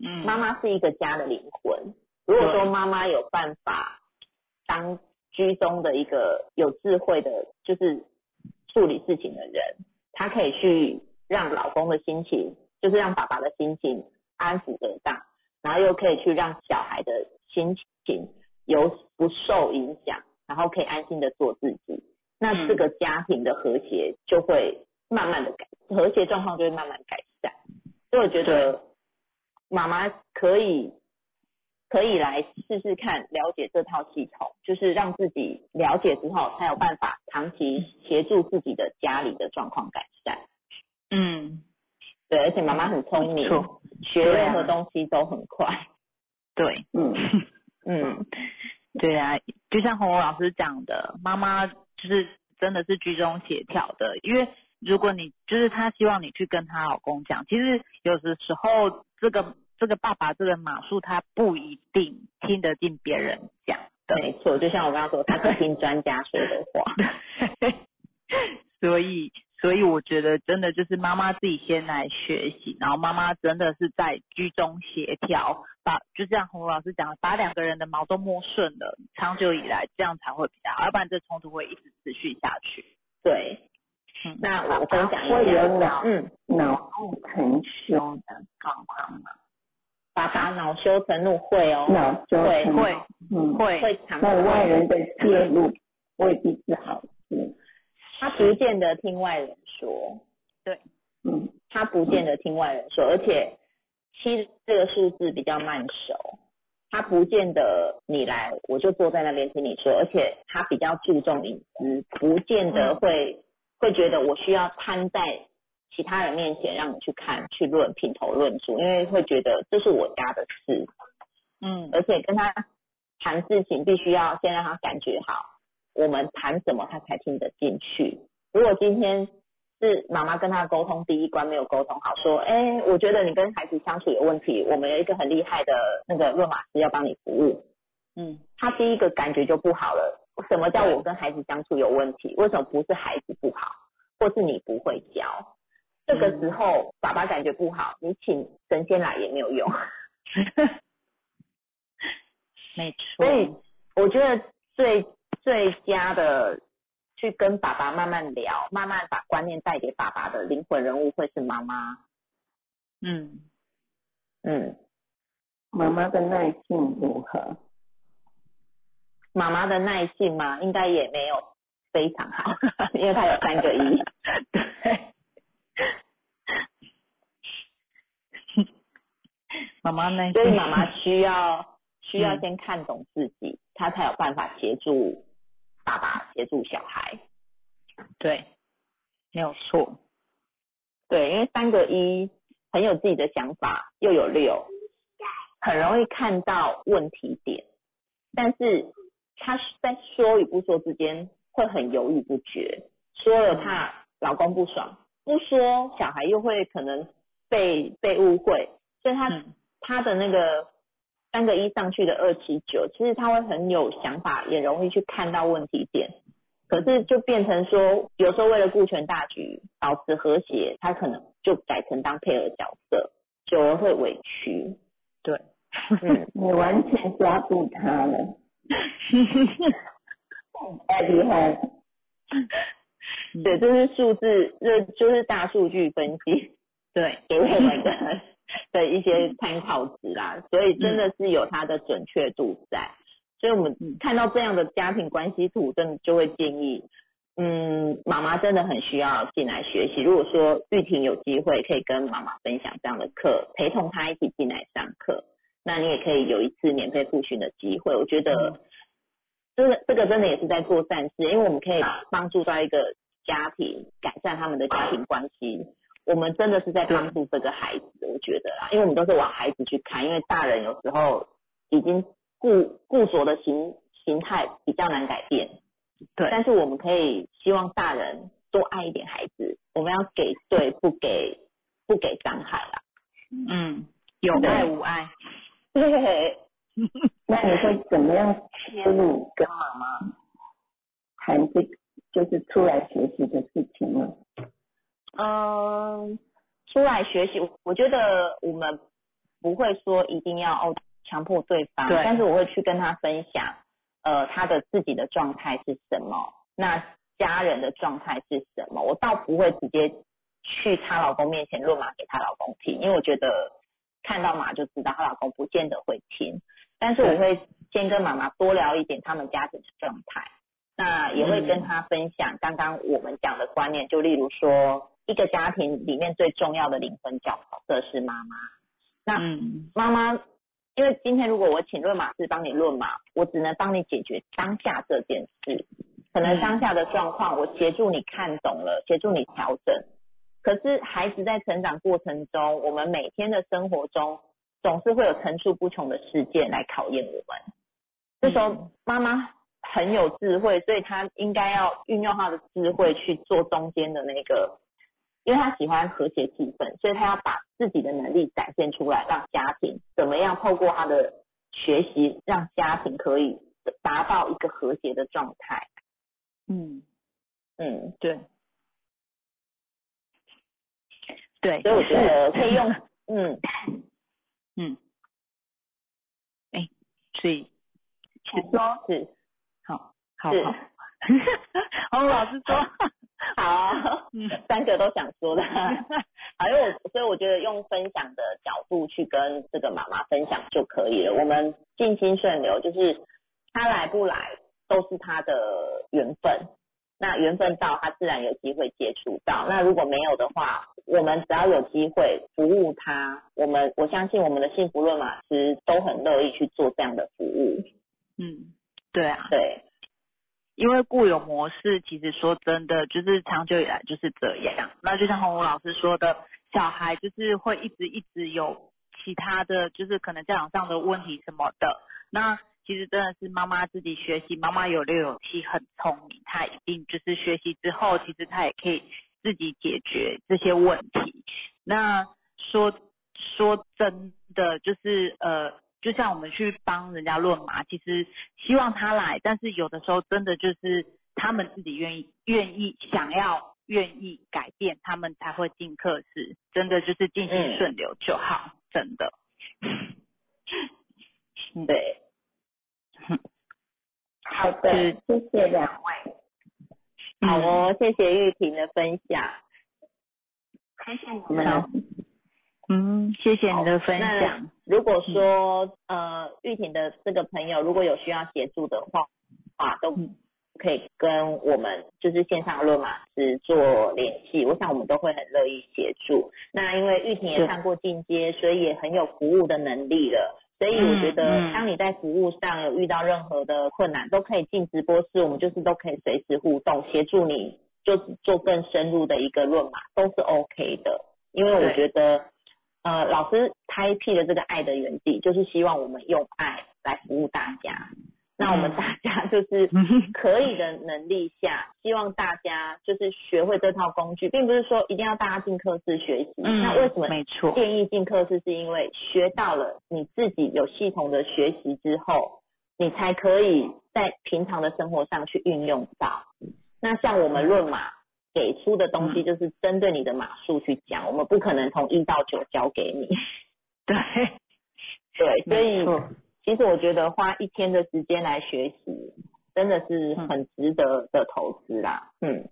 嗯，妈妈是一个家的灵魂，如果说妈妈有办法当居中的一个有智慧的，就是处理事情的人，她可以去让老公的心情，就是让爸爸的心情安抚得当，然后又可以去让小孩的心情有不受影响，然后可以安心的做自己。那嗯这个家庭的和谐就会慢慢的改，和谐状况就会慢慢改善。所以我觉得妈妈可以可以来试试看，了解这套系统，就是让自己了解之后，才有办法长期协助自己的家里的状况改善。嗯，对，而且妈妈很聪明学任何东西都很快。对，嗯，嗯，对啊，就像红红老师讲的，妈妈就是真的是居中协调的，因为如果你就是她希望你去跟她老公讲，其实有的时候这个这个爸爸这个马术他不一定听得进别人讲的，没错，就像我刚刚说，他是听专家说的话。所以所以我觉得真的就是妈妈自己先来学习，然后妈妈真的是在居中协调，把就像洪老师讲的，把两个人的毛都摸顺了，长久以来这样才会比较好，要不然这冲突会一直持续下去。对，嗯，那我分享一下，脑嗯，脑路成羞的状况吗？爸爸恼羞成怒会哦，脑纠会成会嗯，会会常那外人的介入未必是好事。他不见得听外人说，嗯，他不见得听外人说，而且七这个数字比较慢熟，他不见得你来我就坐在那边听你说，而且他比较注重隐私，不见得会、会觉得我需要摊在其他人面前让你去看去论品头论足，因为会觉得这是我家的事，嗯。而且跟他谈事情必须要先让他感觉好，我们谈什么他才听得进去。如果今天是妈妈跟他沟通第一关没有沟通好，说，哎，我觉得你跟孩子相处有问题，我们有一个很厉害的那个论马师要帮你服务，嗯他第一个感觉就不好了。什么叫我跟孩子相处有问题？为什么不是孩子不好，或是你不会教？这个时候爸爸感觉不好，你请神仙来也没有用。没错。所以我觉得最最佳的去跟爸爸慢慢聊，慢慢把观念带给爸爸的灵魂人物会是妈妈。嗯嗯，妈妈的耐性如何？妈妈的耐性嘛，应该也没有非常好，因为她有三个一。对。妈妈呢所以妈妈需要需要先看懂自己，她才有办法协助爸爸协助小孩。对，没有错。对，因为三个一很有自己的想法，又有六，很容易看到问题点，但是他在说与不说之间会很犹豫不决，说了怕老公不爽，不说小孩又会可能被被误会，所以他。他的那个三个一上去的二七九，其实他会很有想法，也容易去看到问题点。可是就变成说，有时候为了顾全大局，保持和谐，他可能就改成当配合角色，久而会委屈。对，嗯，你完全抓住他了，太厉害。对，这是数字，这就是大数据分析，对，给我们的。的一些参考值啦，所以真的是有它的准确度在，所以我们看到这样的家庭关系图，真的就会建议，嗯，妈妈真的很需要进来学习。如果说玉婷有机会可以跟妈妈分享这样的课，陪同她一起进来上课，那你也可以有一次免费复训的机会。我觉得，这个这个真的也是在做善事，因为我们可以帮助到一个家庭，改善他们的家庭关系。我们真的是在帮助这个孩子，我觉得啦，因为我们都是往孩子去看，因为大人有时候已经固固着的形形态比较难改变，对。但是我们可以希望大人多爱一点孩子，我们要给对，不给不给伤害啦。嗯，有爱无爱。对。那你会怎么样切入跟妈妈谈这就是出来学习的事情呢？嗯，出来学习，我觉得我们不会说一定要哦强迫对方，但是我会去跟他分享，呃，他的自己的状态是什么，那家人的状态是什么，我倒不会直接去她老公面前论马给她老公听，因为我觉得看到马就知道她老公不见得会听，但是我会先跟妈妈多聊一点他们家庭的状态，那也会跟他分享刚刚我们讲的观念，就例如说。一个家庭里面最重要的灵魂角色是妈妈。那妈妈，因为今天如果我请论马师帮你论马，我只能帮你解决当下这件事，可能当下的状况我协助你看懂了，协助你调整。可是孩子在成长过程中，我们每天的生活中总是会有层出不穷的事件来考验我们。这时候妈妈很有智慧，所以她应该要运用她的智慧去做中间的那个。因为他喜欢和谐气氛，所以他要把自己的能力展现出来，让家庭怎么样透过他的学习，让家庭可以达到一个和谐的状态。嗯嗯，对。对，所以我觉得可以用嗯 嗯，哎，所以请说，是。好，好好，洪老师说。好，三个都想说的，好，因为我所以我觉得用分享的角度去跟这个妈妈分享就可以了。我们静心顺流，就是他来不来都是他的缘分，那缘分到他自然有机会接触到。那如果没有的话，我们只要有机会服务他，我们我相信我们的幸福论马师都很乐意去做这样的服务。嗯，对啊，对。因为固有模式，其实说真的，就是长久以来就是这样。那就像洪武老师说的，小孩就是会一直一直有其他的就是可能教养上的问题什么的。那其实真的是妈妈自己学习，妈妈有六有七，很聪明，她一定就是学习之后，其实她也可以自己解决这些问题。那说说真的，就是呃。就像我们去帮人家论马，其实希望他来，但是有的时候真的就是他们自己愿意、愿意、想要、愿意改变，他们才会进课室。真的就是进行顺流就好，真的。对，好的，谢谢两位。好哦，谢谢玉婷的分享。谢谢你们。嗯，谢谢你的分享。如果说呃玉婷的这个朋友如果有需要协助的话，啊都可以跟我们就是线上论马师做联系，我想我们都会很乐意协助。那因为玉婷也上过进阶，所以也很有服务的能力了。所以我觉得，当你在服务上有遇到任何的困难，都可以进直播室，我们就是都可以随时互动，协助你，就做更深入的一个论马，都是 OK 的。因为我觉得，呃，老师开辟的这个爱的园地，就是希望我们用爱来服务大家。那我们大家就是可以的能力下，希望大家就是学会这套工具，并不是说一定要大家进课室学习。那为什么没错建议进课室？是因为学到了你自己有系统的学习之后，你才可以在平常的生活上去运用到。那像我们论马给出的东西，就是针对你的码数去讲，我们不可能从一到九教给你。对，对，所以。其实我觉得花一天的时间来学习，真的是很值得的投资啦。嗯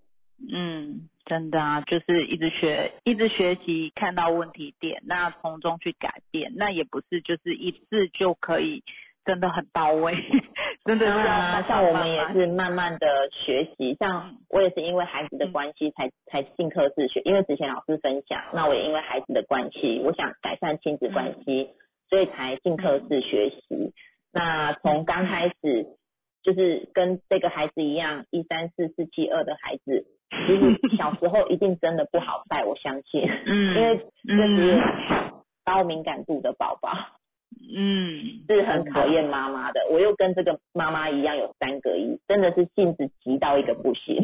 嗯，真的啊，就是一直学，一直学习，看到问题点，那从中去改变，那也不是就是一次就可以真的很到位，真的是啊。像我们也是慢慢的学习，像我也是因为孩子的关系才才进课室学，因为之前老师分享，那我也因为孩子的关系，我想改善亲子关系。所以才进课室学习。那从刚开始就是跟这个孩子一样，一三四四七二的孩子，其实小时候一定真的不好带，我相信。嗯。因为这是高敏感度的宝宝。嗯。是很考验妈妈的。我又跟这个妈妈一样有三个亿，真的是性子急到一个不行。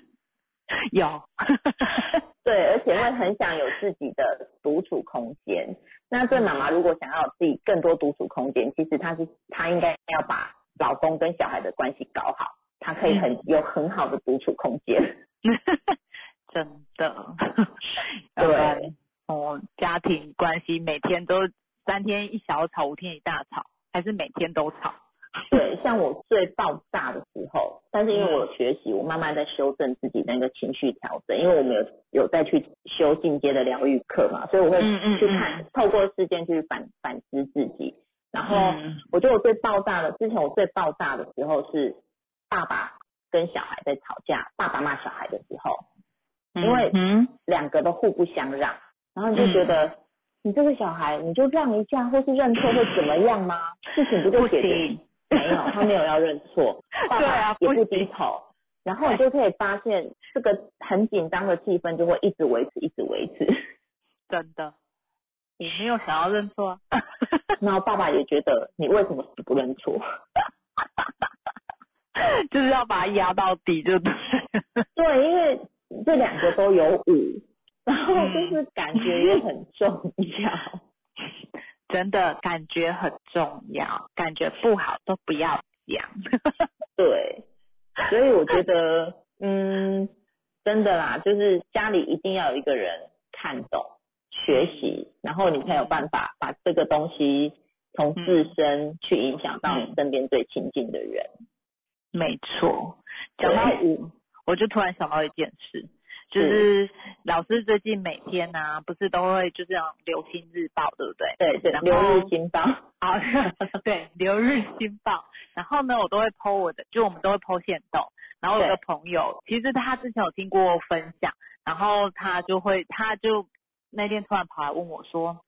有。对，而且会很想有自己的独处空间。那这妈妈如果想要自己更多独处空间，其实她是她应该要把老公跟小孩的关系搞好，她可以很有很好的独处空间。真的，对，哦，家庭关系每天都三天一小吵，五天一大吵，还是每天都吵？对，像我最爆炸的时候，但是因为我有学习，我慢慢在修正自己那个情绪调整，因为我们有有再去修进阶的疗愈课嘛，所以我会去看，透过事件去反反思自己。然后我觉得我最爆炸的，之前我最爆炸的时候是爸爸跟小孩在吵架，爸爸骂小孩的时候，因为两个都互不相让，然后你就觉得你这个小孩你就让一下，或是认错会怎么样吗？事情不就解决？没有，他没有要认错，爸爸也不低头，然后你就可以发现这个很紧张的气氛就会一直维持，一直维持。真的，你没有想要认错，然后爸爸也觉得你为什么死不认错？就是要把他压到底，就对。对，因为这两个都有五，然后就是感觉也很重要。真的感觉很重要，感觉不好都不要讲。对，所以我觉得，嗯，真的啦，就是家里一定要有一个人看懂、学习，然后你才有办法把这个东西从自身去影响到你身边最亲近的人。没错，讲到五，我就突然想到一件事。就是老师最近每天呢，不是都会就是《流星日报》，对不对？对 对，《流日新报》好，对，《流日新报》。然后呢，我都会 po 我的，就我们都会 po 线动。然后有个朋友，其实他之前有听过分享，然后他就会，他就那天突然跑来问我说，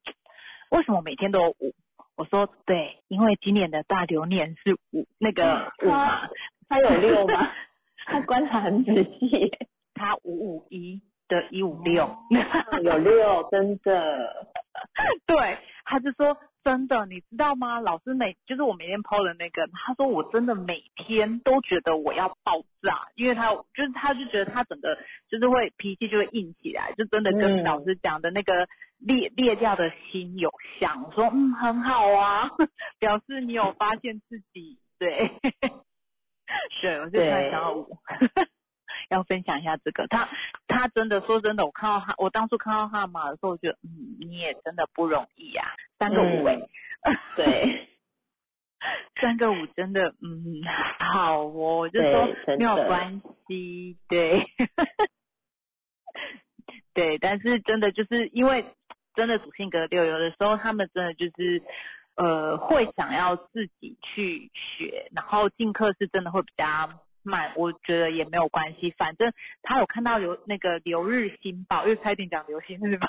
为什么每天都有五？我说对，因为今年的大流年是五，那个五嘛，他有六吗？他观察很仔细。他五五一的一五六，有六，真的。对，他就说真的，你知道吗？老师每就是我每天抛的那个，他说我真的每天都觉得我要爆炸，因为他就是他就觉得他整个就是会脾气就会硬起来，就真的跟老师讲的那个裂裂掉的心有像。我说嗯很好啊，表示你有发现自己对，对，我就突然想到我。要分享一下这个，他他真的说真的，我看到他，我当初看到他马的时候，我觉得嗯，你也真的不容易呀，三个五位，对，三个五真的，嗯，好哦，我就说没有关系，对，对，但是真的就是因为真的主性格六，有的时候他们真的就是呃会想要自己去学，然后进课是真的会比较。慢，我觉得也没有关系，反正他有看到留那个留日新报，因为差点讲流星日报，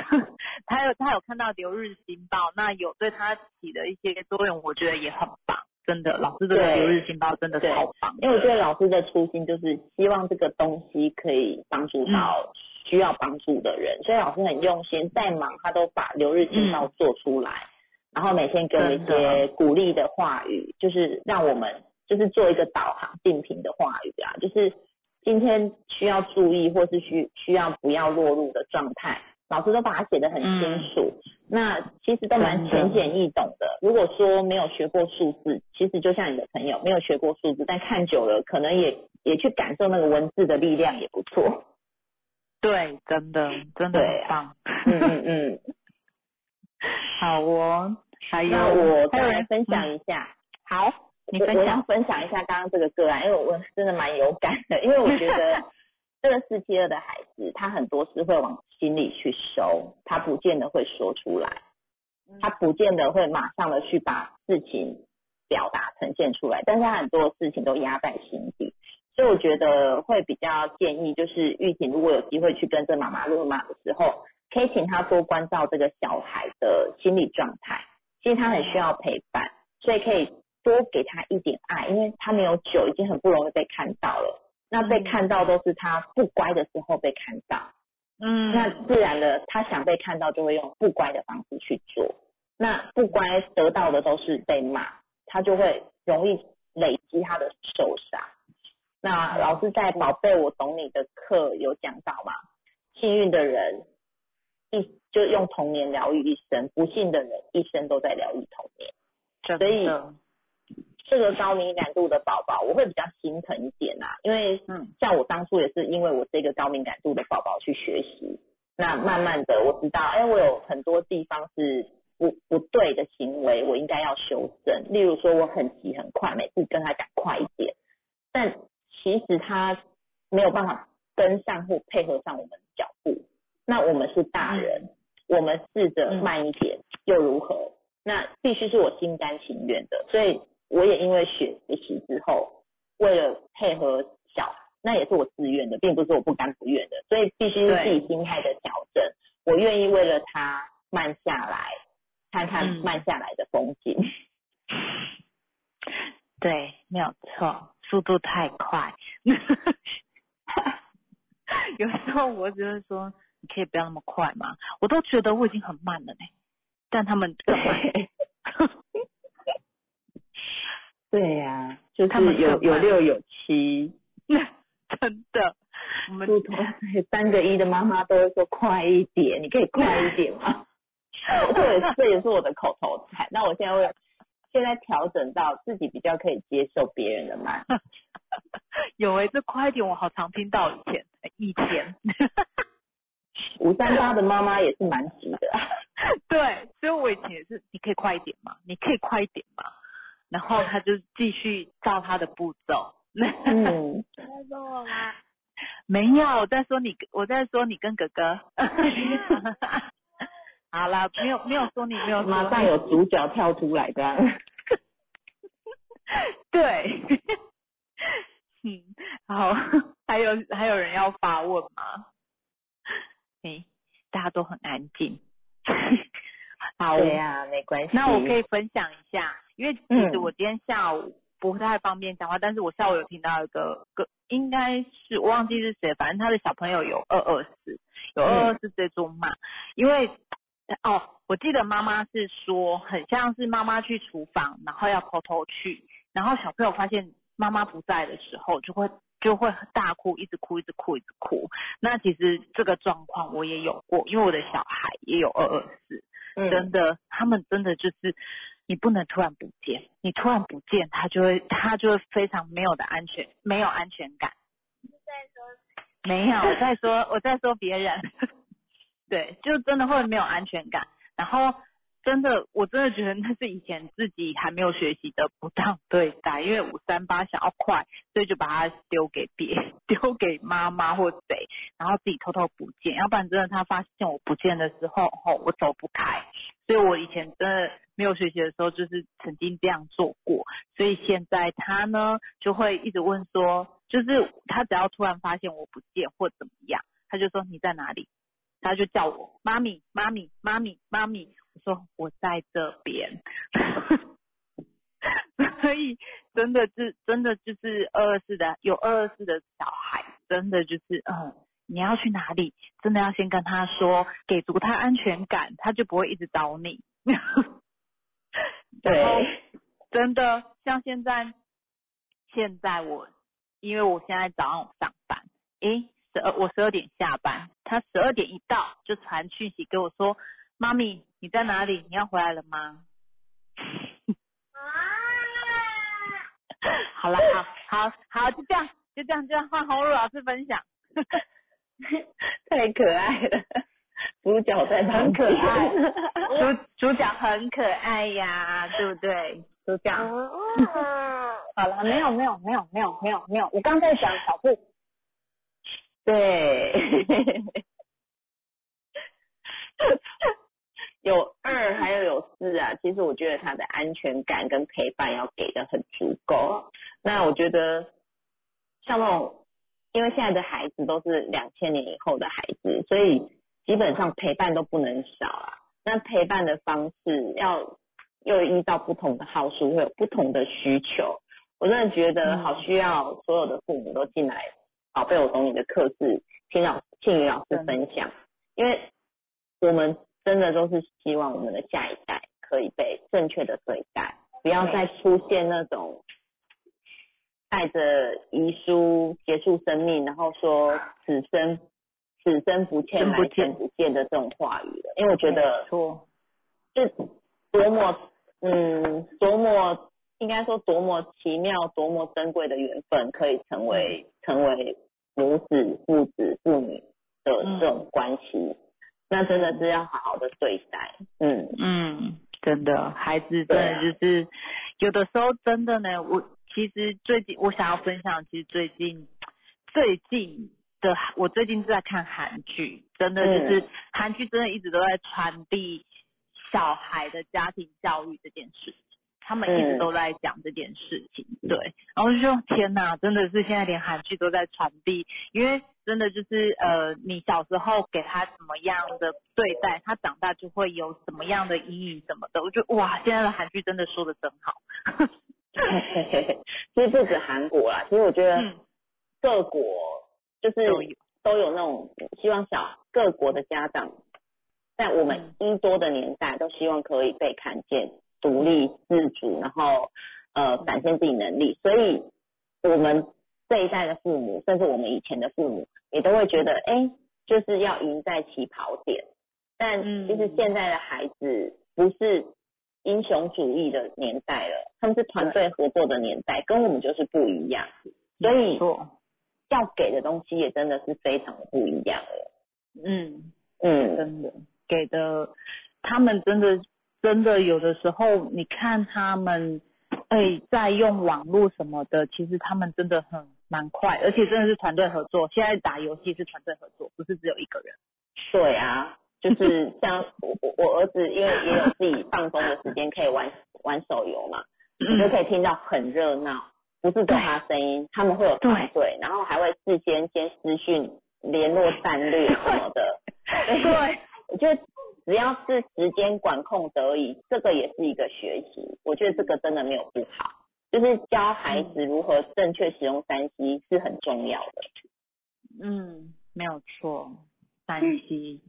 他有他有看到留日新报，那有对他起的一些作用，我觉得也很棒，真的，老师这个留日新报真的超棒，因为我觉得老师的初心就是希望这个东西可以帮助到需要帮助的人，所以老师很用心，再忙他都把留日新报做出来，然后每天给我们一些鼓励的话语，就是让我们。就是做一个导航定频的话语啊，就是今天需要注意或是需需要不要落入的状态，老师都把它写得很清楚。那其实都蛮浅显易懂的。如果说没有学过数字，其实就像你的朋友没有学过数字，但看久了可能也也去感受那个文字的力量也不错。对，真的真的很棒。嗯嗯嗯。好哦，还有我再来分享一下。好。我我要分享一下刚刚这个个案，因为我真的蛮有感的，因为我觉得 这个四七二的孩子，他很多是会往心里去收，他不见得会说出来，他不见得会马上的去把事情表达呈现出来，但是他很多事情都压在心底，所以我觉得会比较建议，就是玉婷如果有机会去跟这妈妈录马的时候，可以请他多关照这个小孩的心理状态，其实他很需要陪伴，所以可以。多给他一点爱，因为他没有酒，已经很不容易被看到了。那被看到都是他不乖的时候被看到，嗯，那自然的他想被看到就会用不乖的方式去做。那不乖得到的都是被骂，他就会容易累积他的受伤。那老师在宝贝我懂你的课有讲到嘛？幸运的人一就用童年疗愈一生，不幸的人一生都在疗愈童年，所以。这个高敏感度的宝宝，我会比较心疼一点呐，因为嗯，像我当初也是因为我这个高敏感度的宝宝去学习，那慢慢的我知道，哎，我有很多地方是不不对的行为，我应该要修正。例如说我很急很快，每次跟他讲快一点，但其实他没有办法跟上或配合上我们的脚步。那我们是大人，我们试着慢一点又如何？那必须是我心甘情愿的，所以。我也因为学习之后，为了配合小，那也是我自愿的，并不是我不甘不愿的，所以必须是自己心态的调整。我愿意为了他慢下来，看看慢下来的风景。对，没有错，速度太快。有时候我只是说，你可以不要那么快嘛，我都觉得我已经很慢了呢，但他们更慢。对呀，就是他们有有六有七 真的。我们三个一的妈妈都会说快一点，你可以快一点吗？对，这也是我的口头禅。那我现在会现在调整到自己比较可以接受别人的慢。有哎，这快一点我好常听到以前以前。五三八的妈妈也是蛮急的。对，所以我以前也是，你可以快一点吗？你可以快一点吗？然后他就继续照他的步骤。嗯，在说我吗？没有，我在说你，我在说你跟哥哥。好了，没有没有说你没有。马上有主角跳出来的。对。嗯，好，还有还有人要发问吗？哎，大家都很安静。好。对呀，没关系。那我可以分享一下。因为其实我今天下午不太方便讲话，但是我下午有听到一个个，应该是我忘记是谁，反正他的小朋友有二二四，有二二四这种嘛。因为哦，我记得妈妈是说，很像是妈妈去厨房，然后要偷偷去，然后小朋友发现妈妈不在的时候，就会就会大哭，一直哭，一直哭，一直哭。那其实这个状况我也有过，因为我的小孩也有二二四，真的，他们真的就是。你不能突然不见，你突然不见，他就会他就会非常没有的安全，没有安全感。在说？没有，我在说我在说别人。对，就真的会没有安全感。然后真的，我真的觉得那是以前自己还没有学习的不当对待，因为五三八想要快，所以就把它丢给别，丢给妈妈或谁，然后自己偷偷不见，要不然真的他发现我不见的时候，吼，我走不开。所以我以前真的没有学习的时候，就是曾经这样做过，所以现在他呢就会一直问说，就是他只要突然发现我不见或怎么样，他就说你在哪里？他就叫我妈咪，妈咪，妈咪，妈咪。我说我在这边，所以真的是真的就是二二四的有二二四的小孩，真的就是嗯，你要去哪里，真的要先跟他说，给足他安全感，他就不会一直找你。对，真的像现在，现在我因为我现在早上上班，诶。十二，我十二点下班，他十二点一到就传讯息给我说：“妈咪，你在哪里？你要回来了吗？” 好了，好，好，好，就这样，就这样，就这样，换红茹老师分享，太可爱了，主角在很可爱，主主角很可爱呀，对不对？主角，好了，没有，没有，没有，没有，没有，没有，我刚在讲小布。对，有二还有有四啊，其实我觉得他的安全感跟陪伴要给的很足够。那我觉得像那种，因为现在的孩子都是两千年以后的孩子，所以基本上陪伴都不能少啊。那陪伴的方式要又依照不同的号数会有不同的需求。我真的觉得好需要所有的父母都进来。宝贝，我懂你的课是听老庆宇老师分享，因为我们真的都是希望我们的下一代可以被正确的对待，不要再出现那种带着遗书结束生命，然后说此生此生不欠来生不见的这种话语了。因为我觉得错，就多么嗯多么应该说多么奇妙多么珍贵的缘分，可以成为成为。母子、父子、父女的这种关系，那真的是要好好的对待。嗯嗯，真的，孩子真的就是有的时候真的呢。我其实最近我想要分享，其实最近最近的我最近在看韩剧，真的就是韩剧真的一直都在传递小孩的家庭教育这件事。他们一直都在讲这件事情，对，然后就说天哪，真的是现在连韩剧都在传递，因为真的就是呃，你小时候给他什么样的对待，他长大就会有什么样的阴影什么的。我觉得哇，现在的韩剧真的说的真好。其实不止韩国啦，其实我觉得各国就是都有那种希望小各国的家长，在我们一多的年代都希望可以被看见。独立自主，然后呃展现自己能力，所以我们这一代的父母，甚至我们以前的父母，也都会觉得，哎，就是要赢在起跑点。但其实现在的孩子不是英雄主义的年代了，他们是团队合作的年代，跟我们就是不一样。所以要给的东西也真的是非常的不一样了。嗯嗯，真的给的，他们真的。真的有的时候，你看他们，哎，在用网络什么的，其实他们真的很蛮快，而且真的是团队合作。现在打游戏是团队合作，不是只有一个人。对啊，就是像我我我儿子，因为也有自己放松的时间，可以玩玩手游嘛，你就可以听到很热闹，不是只有他声音，他们会有团队，然后还会事先先私讯联络战略什么的。对，我觉得。只要是时间管控得宜，这个也是一个学习。我觉得这个真的没有不好，就是教孩子如何正确使用三 C 是很重要的。嗯，没有错，三 C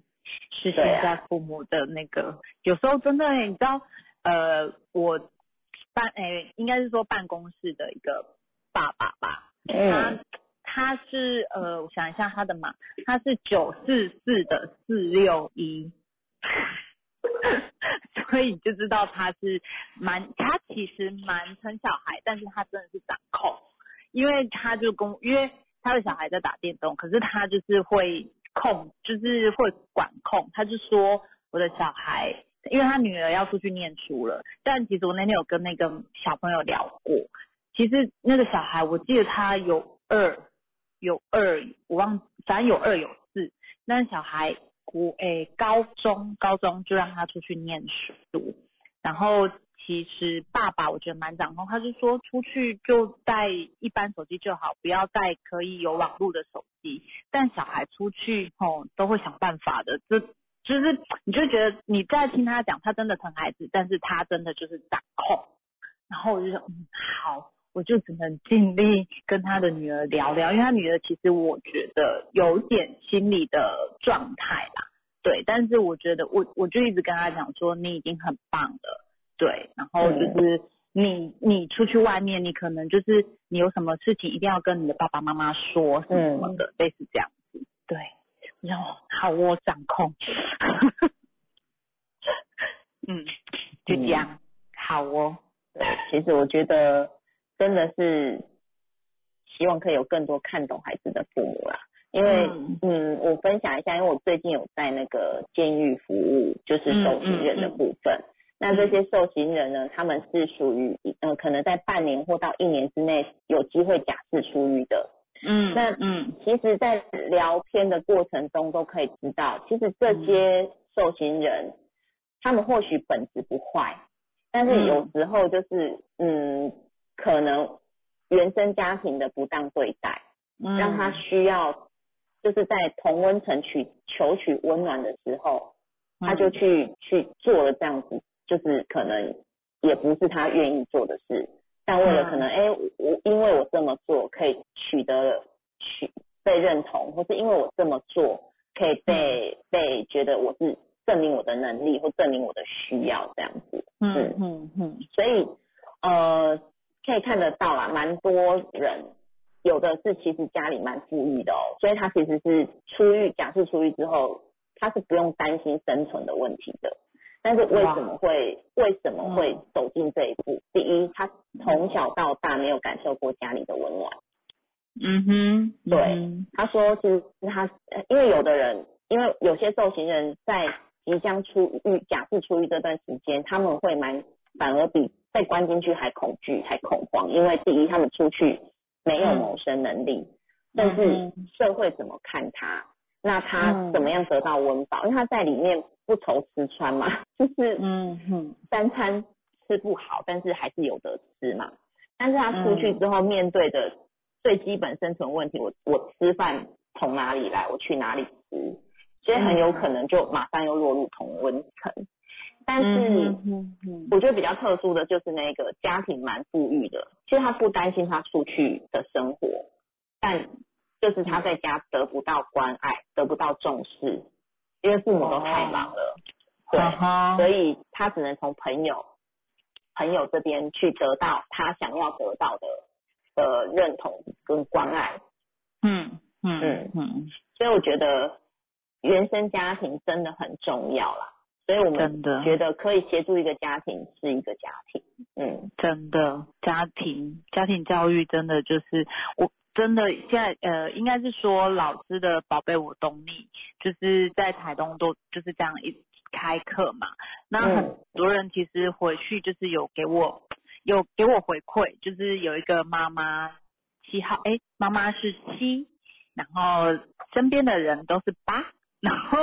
是现在父母的那个，有时候真的，你知道，呃，我办，诶，应该是说办公室的一个爸爸吧，他他是呃，我想一下他的码，他是九四四的四六一。所以你就知道他是蛮，他其实蛮疼小孩，但是他真的是掌控，因为他就跟，因为他的小孩在打电动，可是他就是会控，就是会管控，他就说我的小孩因为他女儿要出去念书了。但其实我那天有跟那个小朋友聊过，其实那个小孩我记得他有二，有二，我忘，反正有二有四。那小孩国诶高中高中就让他出去念书，然后。其实爸爸我觉得蛮掌控，他就说出去就带一般手机就好，不要带可以有网络的手机。但小孩出去吼都会想办法的，这就是你就觉得你在听他讲，他真的疼孩子，但是他真的就是掌控。然后我就说嗯好，我就只能尽力跟他的女儿聊聊，因为他女儿其实我觉得有点心理的状态啦，对，但是我觉得我我就一直跟他讲说你已经很棒了。对，然后就是你你出去外面，你可能就是你有什么事情一定要跟你的爸爸妈妈说什么的，类似这样子。对，然后好，我掌控。嗯，就这样，好哦。对，其实我觉得真的是希望可以有更多看懂孩子的父母啦，因为嗯，我分享一下，因为我最近有在那个监狱服务，就是受刑人的部分。那这些受刑人呢？他们是属于呃，可能在半年或到一年之内有机会假释出狱的。嗯，那嗯，其实，在聊天的过程中都可以知道，其实这些受刑人，他们或许本质不坏，但是有时候就是嗯，可能原生家庭的不当对待，让他需要就是在同温层取求取温暖的时候，他就去去做了这样子。就是可能也不是他愿意做的事，但为了可能哎，我因为我这么做可以取得取被认同，或是因为我这么做可以被被觉得我是证明我的能力或证明我的需要这样子，嗯嗯嗯，所以呃可以看得到啦，蛮多人有的是其实家里蛮富裕的哦，所以他其实是出狱假释出狱之后，他是不用担心生存的问题的。但是为什么会为什么会走进这一步？第一，他从小到大没有感受过家里的温暖。嗯哼，对，他说其实他因为有的人，因为有些受刑人在即将出狱、假释出狱这段时间，他们会蛮反而比被关进去还恐惧、还恐慌，因为第一他们出去没有谋生能力，但是社会怎么看他？那他怎么样得到温饱？因为他在里面。不愁吃穿嘛，就是嗯哼，三餐吃不好，但是还是有得吃嘛。但是他出去之后面对的最基本生存问题，我我吃饭从哪里来？我去哪里吃？所以很有可能就马上又落入同温层。但是我觉得比较特殊的就是那个家庭蛮富裕的，其实他不担心他出去的生活，但就是他在家得不到关爱，得不到重视。因为父母都太忙了，对，所以他只能从朋友朋友这边去得到他想要得到的的认同跟关爱。嗯嗯嗯嗯，所以我觉得原生家庭真的很重要啦。所以我们觉得可以协助一个家庭是一个家庭。嗯，真的家庭家庭教育真的就是我。真的，现在呃，应该是说老师的宝贝，我懂你，就是在台东都就是这样一开课嘛。那很多人其实回去就是有给我有给我回馈，就是有一个妈妈七号，哎，妈妈是七，然后身边的人都是八，然后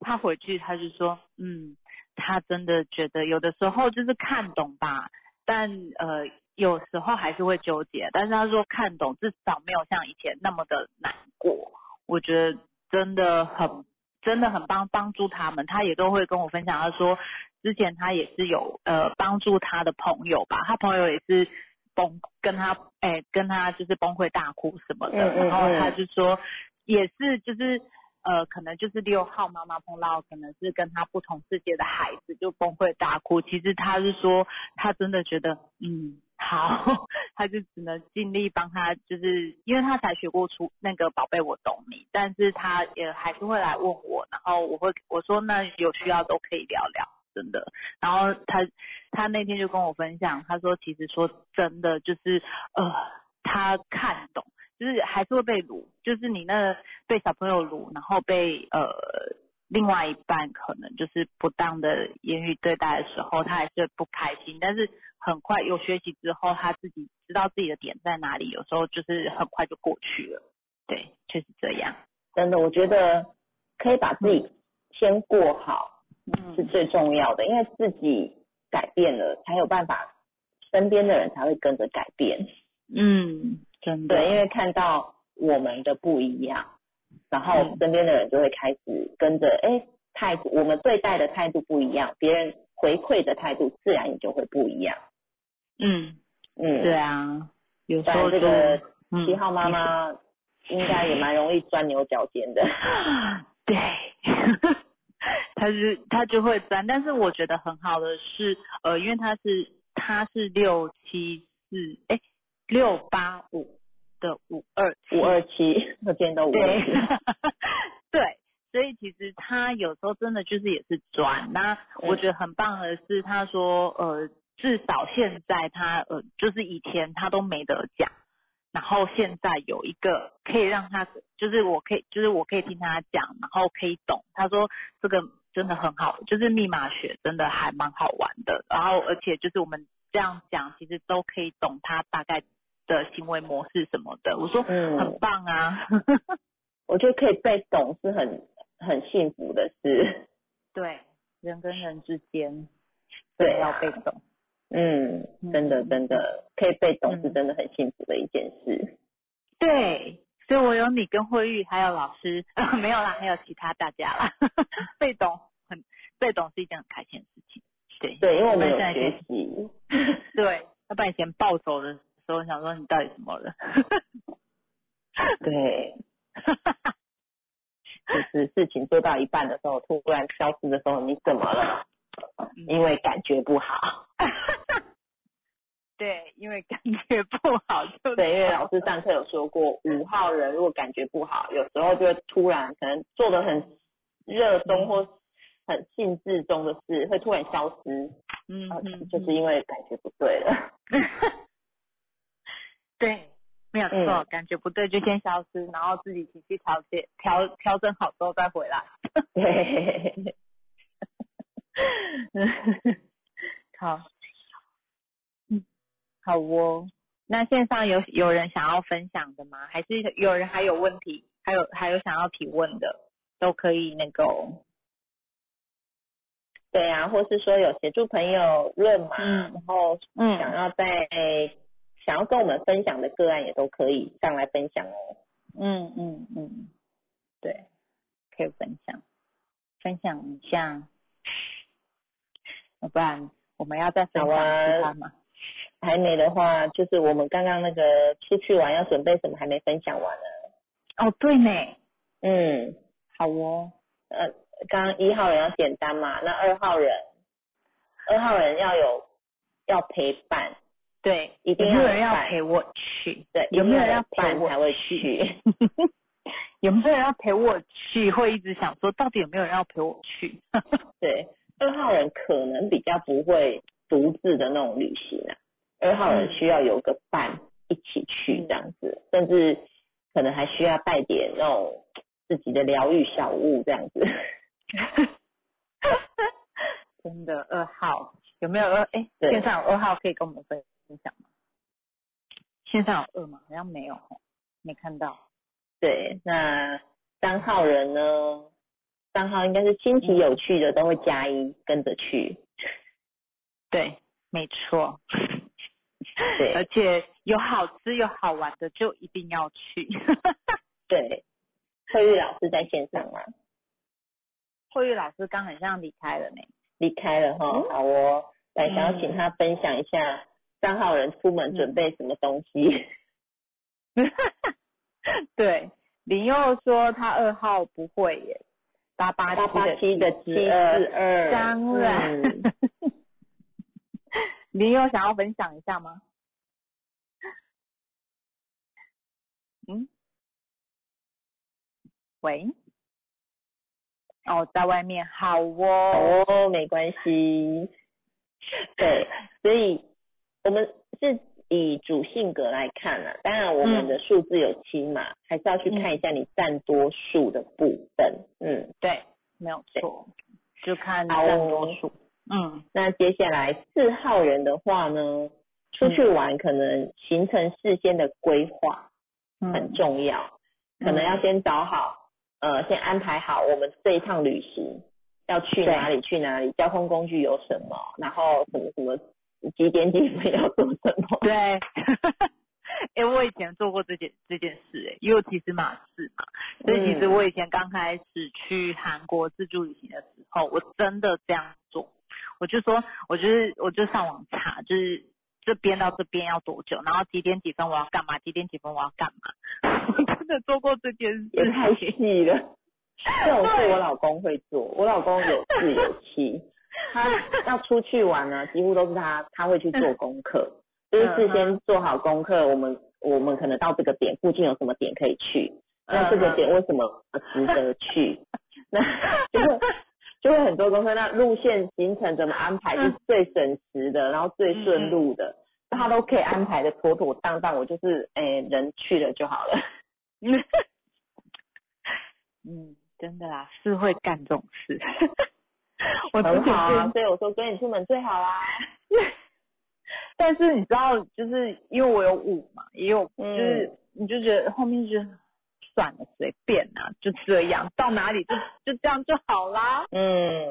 他回去他就说，嗯，他真的觉得有的时候就是看懂吧，但呃。有时候还是会纠结，但是他说看懂，至少没有像以前那么的难过。我觉得真的很，真的很帮帮助他们。他也都会跟我分享，他说之前他也是有呃帮助他的朋友吧，他朋友也是崩跟他哎跟他就是崩溃大哭什么的，然后他就说也是就是。呃，可能就是六号妈妈碰到可能是跟他不同世界的孩子，就崩溃大哭。其实他是说，他真的觉得，嗯，好，他就只能尽力帮他，就是因为他才学过出那个宝贝，我懂你，但是他也还是会来问我，然后我会我说那有需要都可以聊聊，真的。然后他他那天就跟我分享，他说其实说真的就是呃，他看懂。就是还是会被撸，就是你那被小朋友撸，然后被呃另外一半可能就是不当的言语对待的时候，他还是不开心，但是很快有学习之后，他自己知道自己的点在哪里，有时候就是很快就过去了。对，就是这样。真的，我觉得可以把自己先过好嗯是最重要的，因为自己改变了，才有办法，身边的人才会跟着改变。嗯，真的。对，因为看到我们的不一样，然后嗯身边的人就会开始跟着，哎，态度，我们对待的态度不一样，别人回馈的态度自然也就会不一样。嗯，嗯，对啊，有时候就这个嗯七号妈妈应该也蛮容易钻牛角尖的。对，他是他就会钻，但是我觉得很好的是，呃，因为他是他是六七四哎六八五的五二五二七，我见到五二对七。对，所以其实他有时候真的就是也是钻。那我觉得很棒的是，他说呃，至少现在他呃，就是以前他都没得讲，然后现在有一个可以让他，就是我可以，就是我可以听他讲，然后可以懂。他说这个真的很好，就是密码学真的还蛮好玩的。然后而且就是我们这样讲，其实都可以懂他大概的行为模式什么的。我说嗯很棒啊。我觉得可以被懂是很很幸福的事。对，人跟人之间对啊要被懂。嗯，真的真的可以被懂是嗯真的很幸福的一件事。对，所以我有你跟慧玉，还有老师，呃、没有啦，还有其他大家啦。被懂很被懂是一件很开心的事情。对对，因为我们在学习。对，要不然以前暴走的时候，想说你到底怎么了？对，就是事情做到一半的时候，突然消失的时候，你怎么了？因为感觉不好。对，因为感觉不好就对，因为老师上课有说过，五号人如果感觉不好，有时候就会突然可能做的很热衷或很兴致中的事，会突然消失，呃嗯嗯，就是因为感觉不对了。对，没有错，嗯感觉不对就先消失，然后自己情绪调节调调整好之后再回来。对，好，嗯，好哦。那线上有有人想要分享的吗？还是有人还有问题，还有还有想要提问的，都可以那个哦。对啊，或是说有协助朋友论嘛，嗯然后嗯想要在想要跟我们分享的个案也都可以上来分享哦。嗯嗯嗯，对，可以分享分享一下，要不然我们要再分享其他吗？还没的话，就是我们刚刚那个出去玩要准备什么还没分享完呢。哦，对呢，嗯，好哦。呃，刚刚一号人要简单嘛，那二号人，二号人要有要陪伴，对，一定有没有人要陪我去？对，有没有人要要陪我才会去？有没有人要陪我去？会一直想说，到底有没有人要陪我去？对，二号人可能比较不会独自的那种旅行啊，二号人需要有个伴一起去这样子，甚至可能还需要带点那种自己的疗愈小物这样子。真的，二号有没有二？哎，对线上有二号可以跟我们分分享吗？线上有二吗？好像没有哦，没看到。对，那三号人呢？三号应该是新奇有趣的都会加一跟着去。对，没错。对而且有好吃有好玩的就一定要去。对，慧玉老师在线上吗？慧玉老师刚很像离开了呢。离开了哈，好哦。来，想要请他分享一下三号人出门准备什么东西。对，林佑说他二号不会耶，八八七的七七四二，当然。嗯林佑想要分享一下吗？嗯，喂，哦，在外面，好哦，哦，没关系。对，所以我们是以主性格来看啊，当然我们的数字有七嘛，还是要去看一下你占多数的部分。嗯，对，没有错，就看好占多数。嗯。那接下来四号人的话呢，出去玩可能行程事先的规划很嗯重要，可能要先找好，呃，先安排好我们这一趟旅行要去哪里去哪里，交通工具有什么，然后什么什么几点几分要做什么。对，哎、我以前做过这件这件事、哎，因为我其实马氏嘛，所以其实嗯。我以前刚开始去韩国自助旅行的时候，我真的这样做，我就说，我就是我就上网查，就是这边到这边要多久，然后几点几分我要干嘛，几点几分我要干嘛，我真的做过这件事也太情，细了。这种事我老公会做，我老公有自有妻，他要出去玩呢，几乎都是他他会去做功课，就是事先做好功课，我们我们可能到这个点附近有什么点可以去，那这个点为什么值得去，那就会就会很多功课，那路线行程怎么安排是最省时的，然后最顺路的，那他都可以安排的妥妥当当，我就是诶、人去了就好了。嗯，真的啦，是会干这种事。我很好啊，是所以我说跟你出门最好啦。但是你知道，就是因为我有舞嘛，也有，嗯就是你就觉得后面就觉得算了，随便啊，就这样，到哪里就 就这样就好啦。嗯，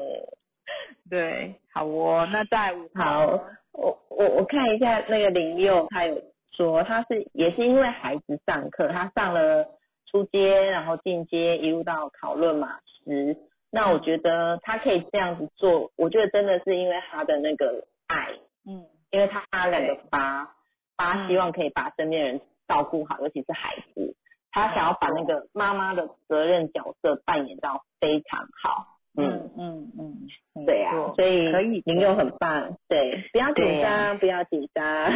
对，好哦，那在五好，我我我看一下那个林佑，他有说他是也是因为孩子上课，他上了初阶，然后进阶，一路到考论马师。那我觉得他可以这样子做，我觉得真的是因为他的那个爱，嗯因为他两个八八嗯希望可以把身边人照顾好，尤其是孩子，他想要把那个妈妈的责任角色扮演到非常好。嗯，嗯嗯嗯，对啊，所以可以您又很棒，对，不要紧张，啊。不要紧张，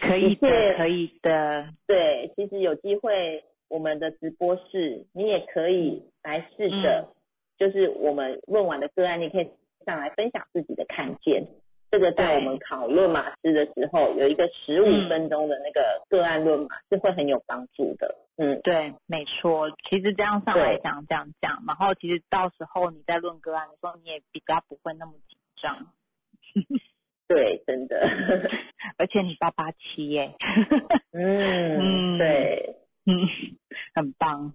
可以的，可以的，对，其实有机会我们的直播室，你也可以来试着，嗯。就是我们问完的个案，你可以上来分享自己的看见。这个在我们考论马师的时候，有一个十五嗯分钟的那个个案论马是会很有帮助的。嗯，对，没错。其实这样上来讲，这样讲，然后其实到时候你在论个案的时候，你也比较不会那么紧张。对，真的。而且你八八七耶，嗯，嗯对。嗯，很棒，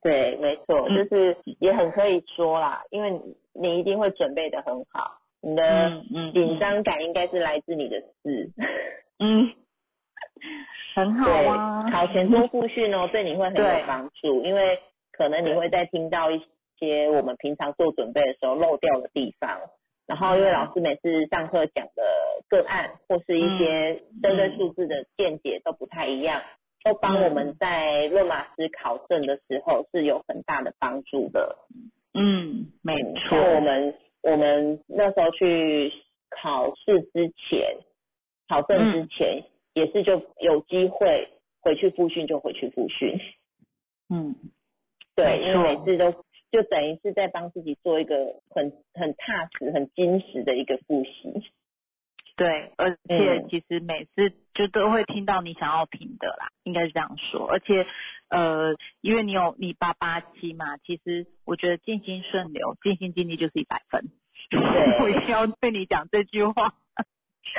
对，没错，嗯就是也很可以说啦，因为你你一定会准备的很好，你的紧张感应该是来自你的事。嗯，很好对，啊，考前做复训哦，对你会很有帮助，因为可能你会在听到一些我们平常做准备的时候漏掉的地方，然后因为老师每次上课讲的个案或是一些针对数字的见解都不太一样，都帮我们在论马师考证的时候是有很大的帮助的。嗯，没嗯错，像我们我们那时候去考试之前，考证之前、也是就有机会回去复训就回去复训，嗯，对，因为每次都就等于是在帮自己做一个很很踏实、很坚实的一个复习。对，而且嗯。其实每次就都会听到你想要听的啦，应该是这样说。而且呃，因为你有你八八七嘛，其实我觉得尽心顺流、尽心尽力就是一百分。对 我一定要对你讲这句话。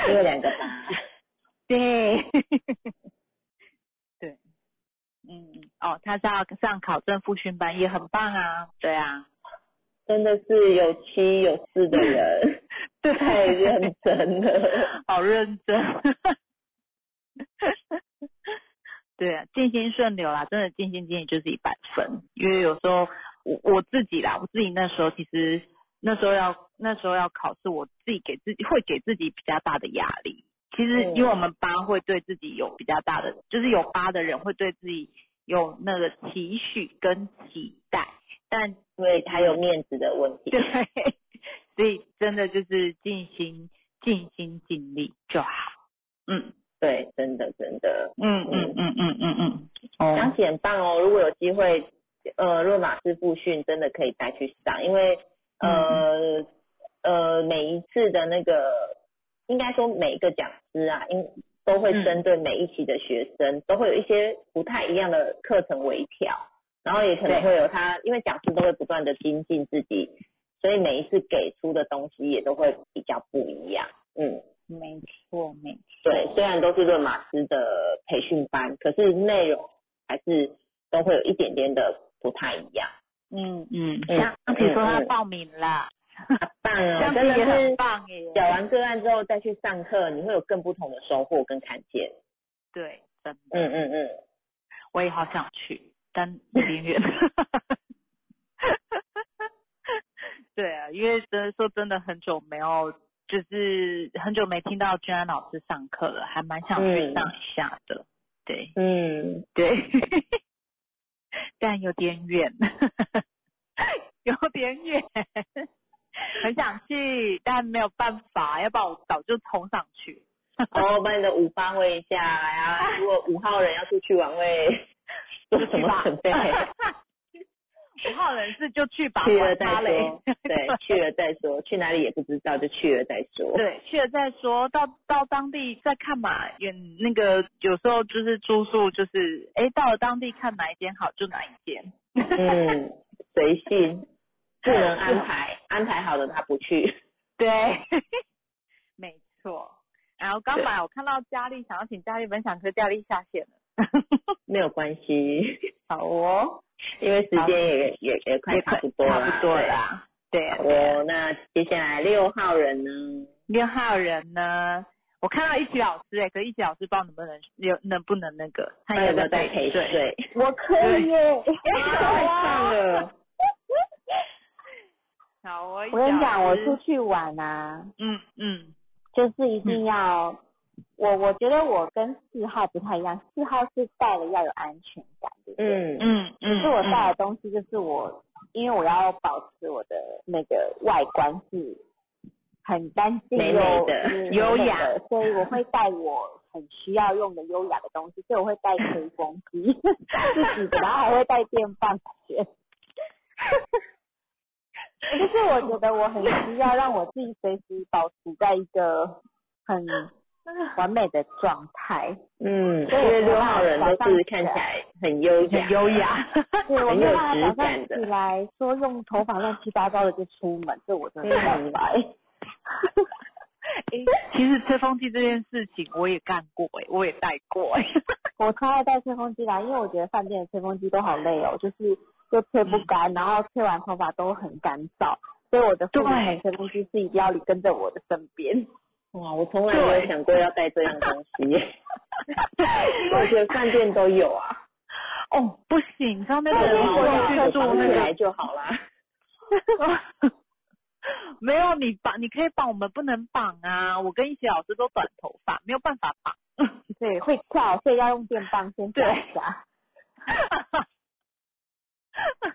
因为两个八，对，对，嗯，哦，他是要上考证复训班，也很棒啊，对啊，真的是有七有四的人，对，太认真了。好认真。对啊，尽心顺流啦，真的尽心尽力就是一百分。因为有时候我我自己啦，我自己那时候其实那时候要那时候要考试，我自己给自己会给自己比较大的压力。其实嗯因为我们八会对自己有比较大的，就是有八的人会对自己有那个期许跟期待，但因为他有面子的问题。对，所以真的就是尽心尽心尽力就好。嗯对，真的真的。嗯嗯嗯嗯嗯嗯。哦，想起很棒哦，如果有机会，呃，若马斯复训真的可以再去上，因为呃、呃每一次的那个，应该说每一个讲师啊，应都会针对每一期的学生，都会有一些不太一样的课程微调，然后也可能会有他，因为讲师都会不断的精进自己，所以每一次给出的东西也都会比较不一样。嗯，没错，没错。对，虽然都是论马师的培训班，可是内容还是都会有一点点的不太一样。嗯嗯，嗯像比如说他报名了，棒这哦，真的是很棒耶。讲完个案之后再去上课，你会有更不同的收获跟看见。对，真的，嗯嗯嗯，我也好想去，但有点远。对啊，因为真的说真的很久没有，就是很久没听到君安老师上课了，还蛮想去嗯上一下的。对嗯，对，但有点远，有点远，很想去，但没有办法，要不然我早就冲上去。哦，把你的五发挥一下呀啊！如果五号人要出去玩，会做什么准备？五号人士就去吧，去了再说，对，去了再说，去哪里也不知道，就去了再说。对，去了再说，到到当地再看嘛。远那个有时候就是住宿，就是哎，到了当地看哪一间好就哪一间。嗯，随性，不能安排，安排好了他不去。对，没错。然后刚本来我看到佳丽想要请佳丽分享，可是佳丽下线了。没有关系，好哦，因为时间也也也快差不多了，差不多对啦。对哦，那接下来六号人呢？六号人呢？我看到一起老师哎、可是一起老师不知道能不能有能不能那个，他他有没有在陪陪睡？我可以耶。太棒了！好，我一我跟你讲，我出去玩啊，嗯嗯就是一定要，我我觉得我跟四号不太一样，四号是带了要有安全感，对不对？嗯嗯嗯，可是我嗯带的东西就是我，因为我要保持我的那个外观是很干净美的优雅的，所以我会带我很需要用的优雅的东西，所以我会带吹风机 自己的，然后还会带电棒卷。就是我觉得我很需要让我自己随时保持在一个很 完美的状态。嗯，因为六号人都是看起来很优雅，很优雅。对，我很有没有办法质早上感的起来说用头发乱七八糟的就出门，这我真的没办法欸。其实吹风机这件事情我也干过哎、我也带过哎、我超爱带吹风机啦，因为我觉得饭店的吹风机都好累哦，就是又吹不干，然后吹完头发都很干燥，所以我的吹风机是一定要跟着我的身边。哇，我从来没有想过要带这样东西，因为我觉得饭店都有啊，哦，不行，你知道那对个我我去我住那个，就好啦。没有你绑，你可以绑，我们不能绑啊。我跟一些老师都短头发，没有办法绑。对，会跳，所以要用电棒先对一下。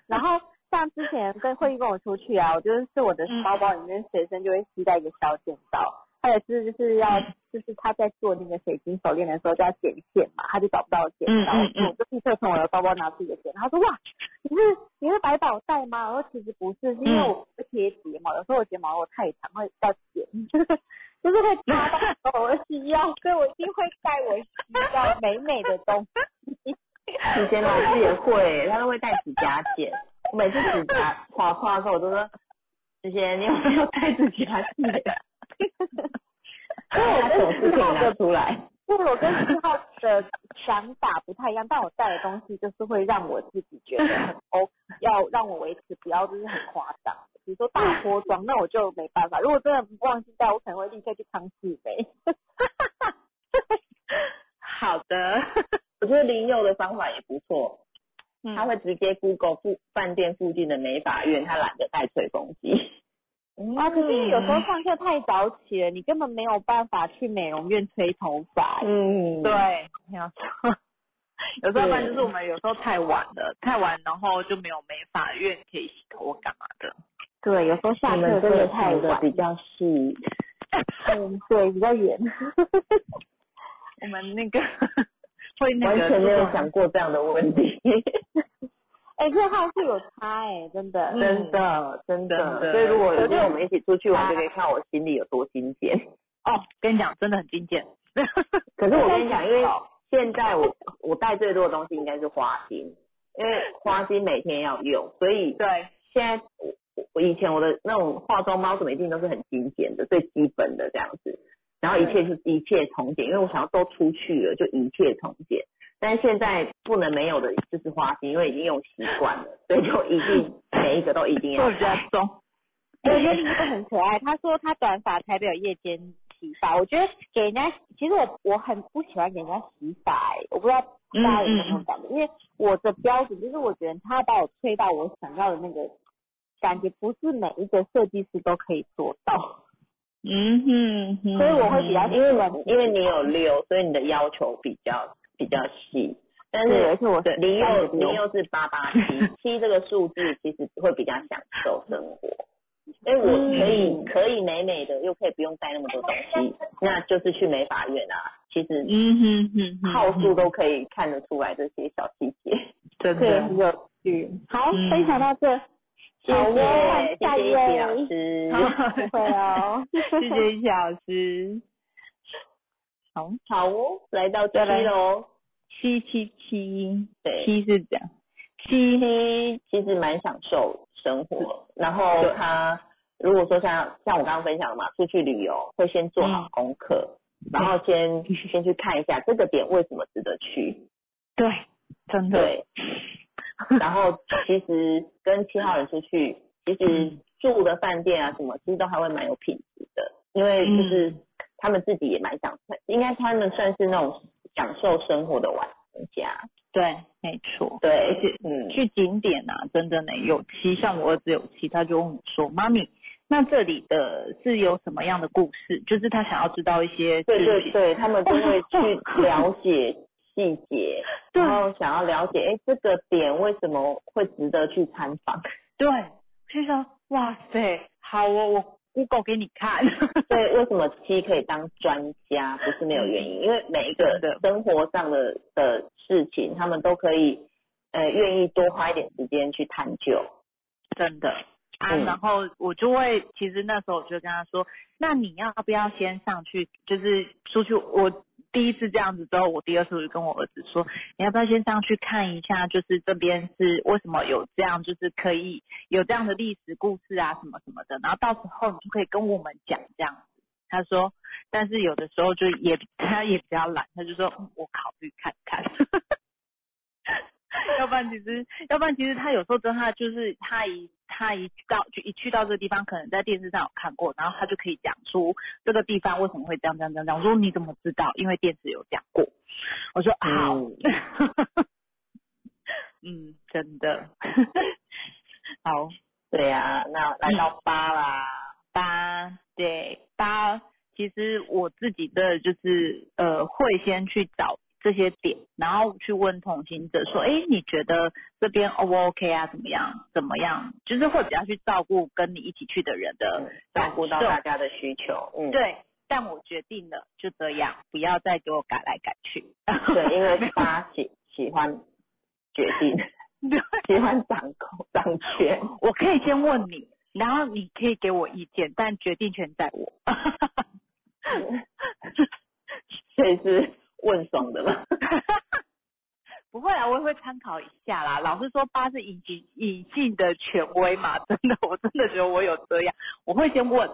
然后像之前跟慧玉跟我出去啊，我就是是我的嗯包包里面随身就会携带一个小剪刀，他也是就是要嗯就是他在做那个水晶手链的时候就要剪线嘛，他就找不到剪刀，嗯嗯嗯我就立刻从我的包包拿出一个剪刀，他说哇，你是你是百宝袋吗？我说其实不是，是因为我会贴睫毛，有时候我睫毛我太长会要剪，就是会插到 我的需要，所以我一定会带我需要美美的东西。以前老师也会，他都会带指甲剪。我每次指甲划划的时候，我都说：“之前你有没有带指甲剪？” 他总是可以拿出来。就是我跟四号的想法不太一样，但我带的东西就是会让我自己觉得很 O，要让我维持，不要就是很夸张。比如说大脱妆，那我就没办法。如果真的忘记带，我可能会立刻去康世美。好的，我觉得林佑的方法也不错，嗯他会直接 Google 附饭店附近的美发院，他懒得带吹风机。啊，可是有时候上课太早起了，你根本没有办法去美容院吹头发。嗯，对，没有错。有时候不然就是我们有时候太晚了，太晚然后就没有美发院可以洗头或干嘛的。对，有时候下你课们真的太晚，比较细。嗯，对，比较远。我们那个 会那个完全没有想过这样的问题，哎、这号是有差哎、真的。嗯真的真真的。所以如果有天我们一起出去玩，就可以看我心里有多精简。哦，跟你讲，真的很精简。可是我跟你讲，因为现在我我带最多的东西应该是花心，因为花心每天要用，所以对，现在我我我以前我的那种化妆包什么一定都是很精简的，最基本的这样子，然后一切是一切从简，因为我想要都出去了，就一切从简。但现在不能没有的就是花心，因为已经用习惯了，所以就一定 每一个都一定要做比较带。重。我觉得另一个很可爱，他说他短发才没有夜间洗发，我觉得给人家，其实我我很不喜欢给人家洗发、欸，我不知道大家有没有感觉，因为我的标准就是我觉得他要把我吹到我想要的那个感觉，不是每一个设计师都可以做到，嗯哼哼所以我会比较因为因为你有六，所以你的要求比较比较细。但对，是而且我对你又36你又是八八七 七这个数字，其实会比较享受生活。因为我可以、嗯可以美美的，又可以不用带那么多东西，那就是去美法院啊。其实嗯哼哼哼，号数都可以看得出来这些小细节。对，真的很有趣。好，嗯分享到这，谢谢，谢下一谢一奇老位，师。不会哦，谢谢易老师。好，好哦，来到七再来喽。七七七，对。七是这样，七七其实蛮享受生活，然后他如果说像像我刚刚分享的嘛，出去旅游会先做好功课，然后先先去看一下这个点为什么值得去，对，真的，对，然后其实跟七号人出去，其实住的饭店啊什么，其实都还会蛮有品质的，因为就是他们自己也蛮享，应该他们算是那种享受生活的玩家，对，没错。对，而且嗯，去景点啊，真的呢有七，像我儿子有七，他就问我说：“妈咪，那这里的是有什么样的故事？”就是他想要知道一些对。对对，他们就会去 了解细节，然后想要了解，哎，这个点为什么会值得去参访？对，就说哇塞，好哦，我 Google 给你看。对，为什么七可以当专家？不是没有原因，因为每一个生活上的的事情，他们都可以呃愿意多花一点时间去探究。真的啊，嗯然后我就会，其实那时候我就跟他说，那你要不要先上去，就是出去，我第一次这样子之后，我第二次我就跟我儿子说，你要不要先上去看一下，就是这边是为什么有这样，就是可以有这样的历史故事啊，什么什么的，然后到时候你就可以跟我们讲这样子。他说，但是有的时候就也他也比较懒，他就说、我考虑看看。要不然其实，要不然其实他有时候真的就是他一他一到就一去到这个地方，可能在电视上有看过，然后他就可以讲出这个地方为什么会这样这样这样。我说你怎么知道？因为电视有讲过。我说好，嗯 嗯，真的 好。对呀、那来到八啦，八对八，其实我自己的就是呃会先去找这些点，然后去问同行者说，哎，你觉得这边 O 不 OK 啊？怎么样？怎么样？就是会比较去照顾跟你一起去的人的照顾到大家的需求。嗯，对，但我决定了，就这样，不要再给我改来改去。对，因为 他喜喜欢决定，喜欢掌控掌权。我可以先问你，然后你可以给我意见，但决定权在我。所以是问爽的嘛。不会啊，我也会参考一下啦。老实说，八是隐形隐性的权威嘛，真的，我真的觉得我有这样，我会先问，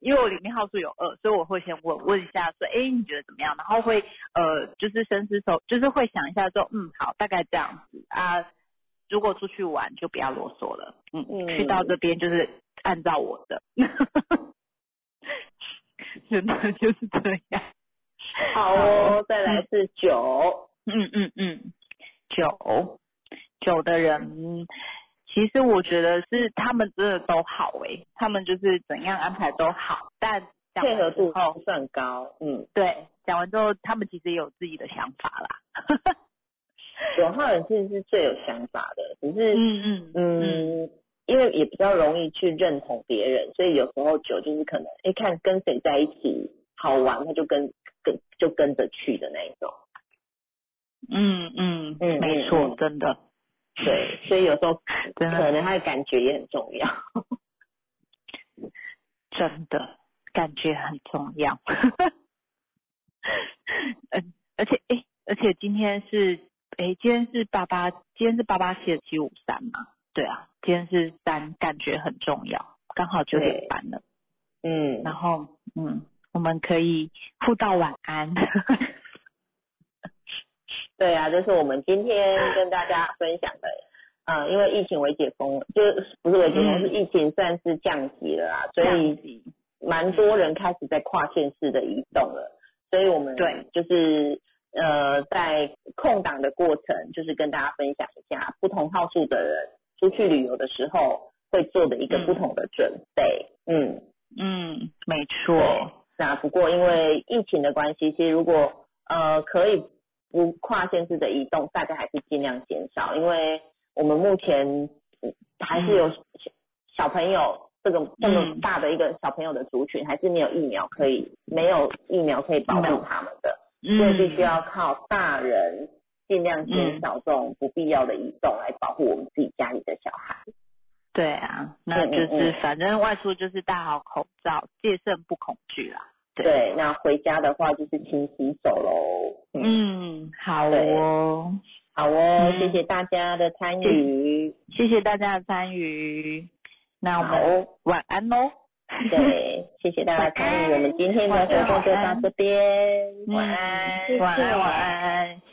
因为我里面号数有二，所以我会先问问一下说，哎，你觉得怎么样？然后会呃，就是深思熟，就是会想一下说，嗯，好，大概这样子啊。如果出去玩就不要啰嗦了，嗯，嗯去到这边就是按照我的，真的就是这样。好哦，再来是九。嗯嗯嗯，九。九的人，其实我觉得是他们真的都好诶、他们就是怎样安排都好，但讲配合度不算高，嗯，对，讲完之后，他们其实也有自己的想法啦。九号人其实是最有想法的，只是嗯嗯嗯，因为也比较容易去认同别人，所以有时候九就是可能，哎，看跟谁在一起好玩，他就跟跟就跟着去的那一种，嗯嗯嗯没嗯错，嗯。真的，对，所以有时候可能他的感觉也很重要，真的感觉很重要。嗯，而且诶，而且今天是诶，今天是八八，今天是八八七的七五三嘛？对啊，今天是三，感觉很重要，刚好九点半了。嗯，然后嗯，我们可以互道晚安。对啊，这是我们今天跟大家分享的。嗯，因为疫情为解封，就是不是为解封，是疫情算是降级了啊，所以蛮多人开始在跨县市的移动了。所以我们对，就是呃，在空档的过程，就是跟大家分享一下不同号数的人出去旅游的时候会做的一个不同的准备。嗯嗯，没错。那不过因为疫情的关系，其实如果呃可以不跨县市的移动，大家还是尽量减少，因为我们目前还是有小朋友。这个这么大的一个小朋友的族群，还是没有疫苗可以没有疫苗可以保护他们的，所以必须要靠大人尽量减少这种不必要的移动，来保护我们自己家里的小孩。对啊，那就是反正外出就是戴好口罩，戒慎不恐惧啦。对，那回家的话就是勤洗手喽。嗯，好哦，好哦，谢谢大家的参与，谢谢大家的参与。那我们晚安喽。对，谢谢大家参与，我们今天的活动就到这边。晚安，晚安，晚安。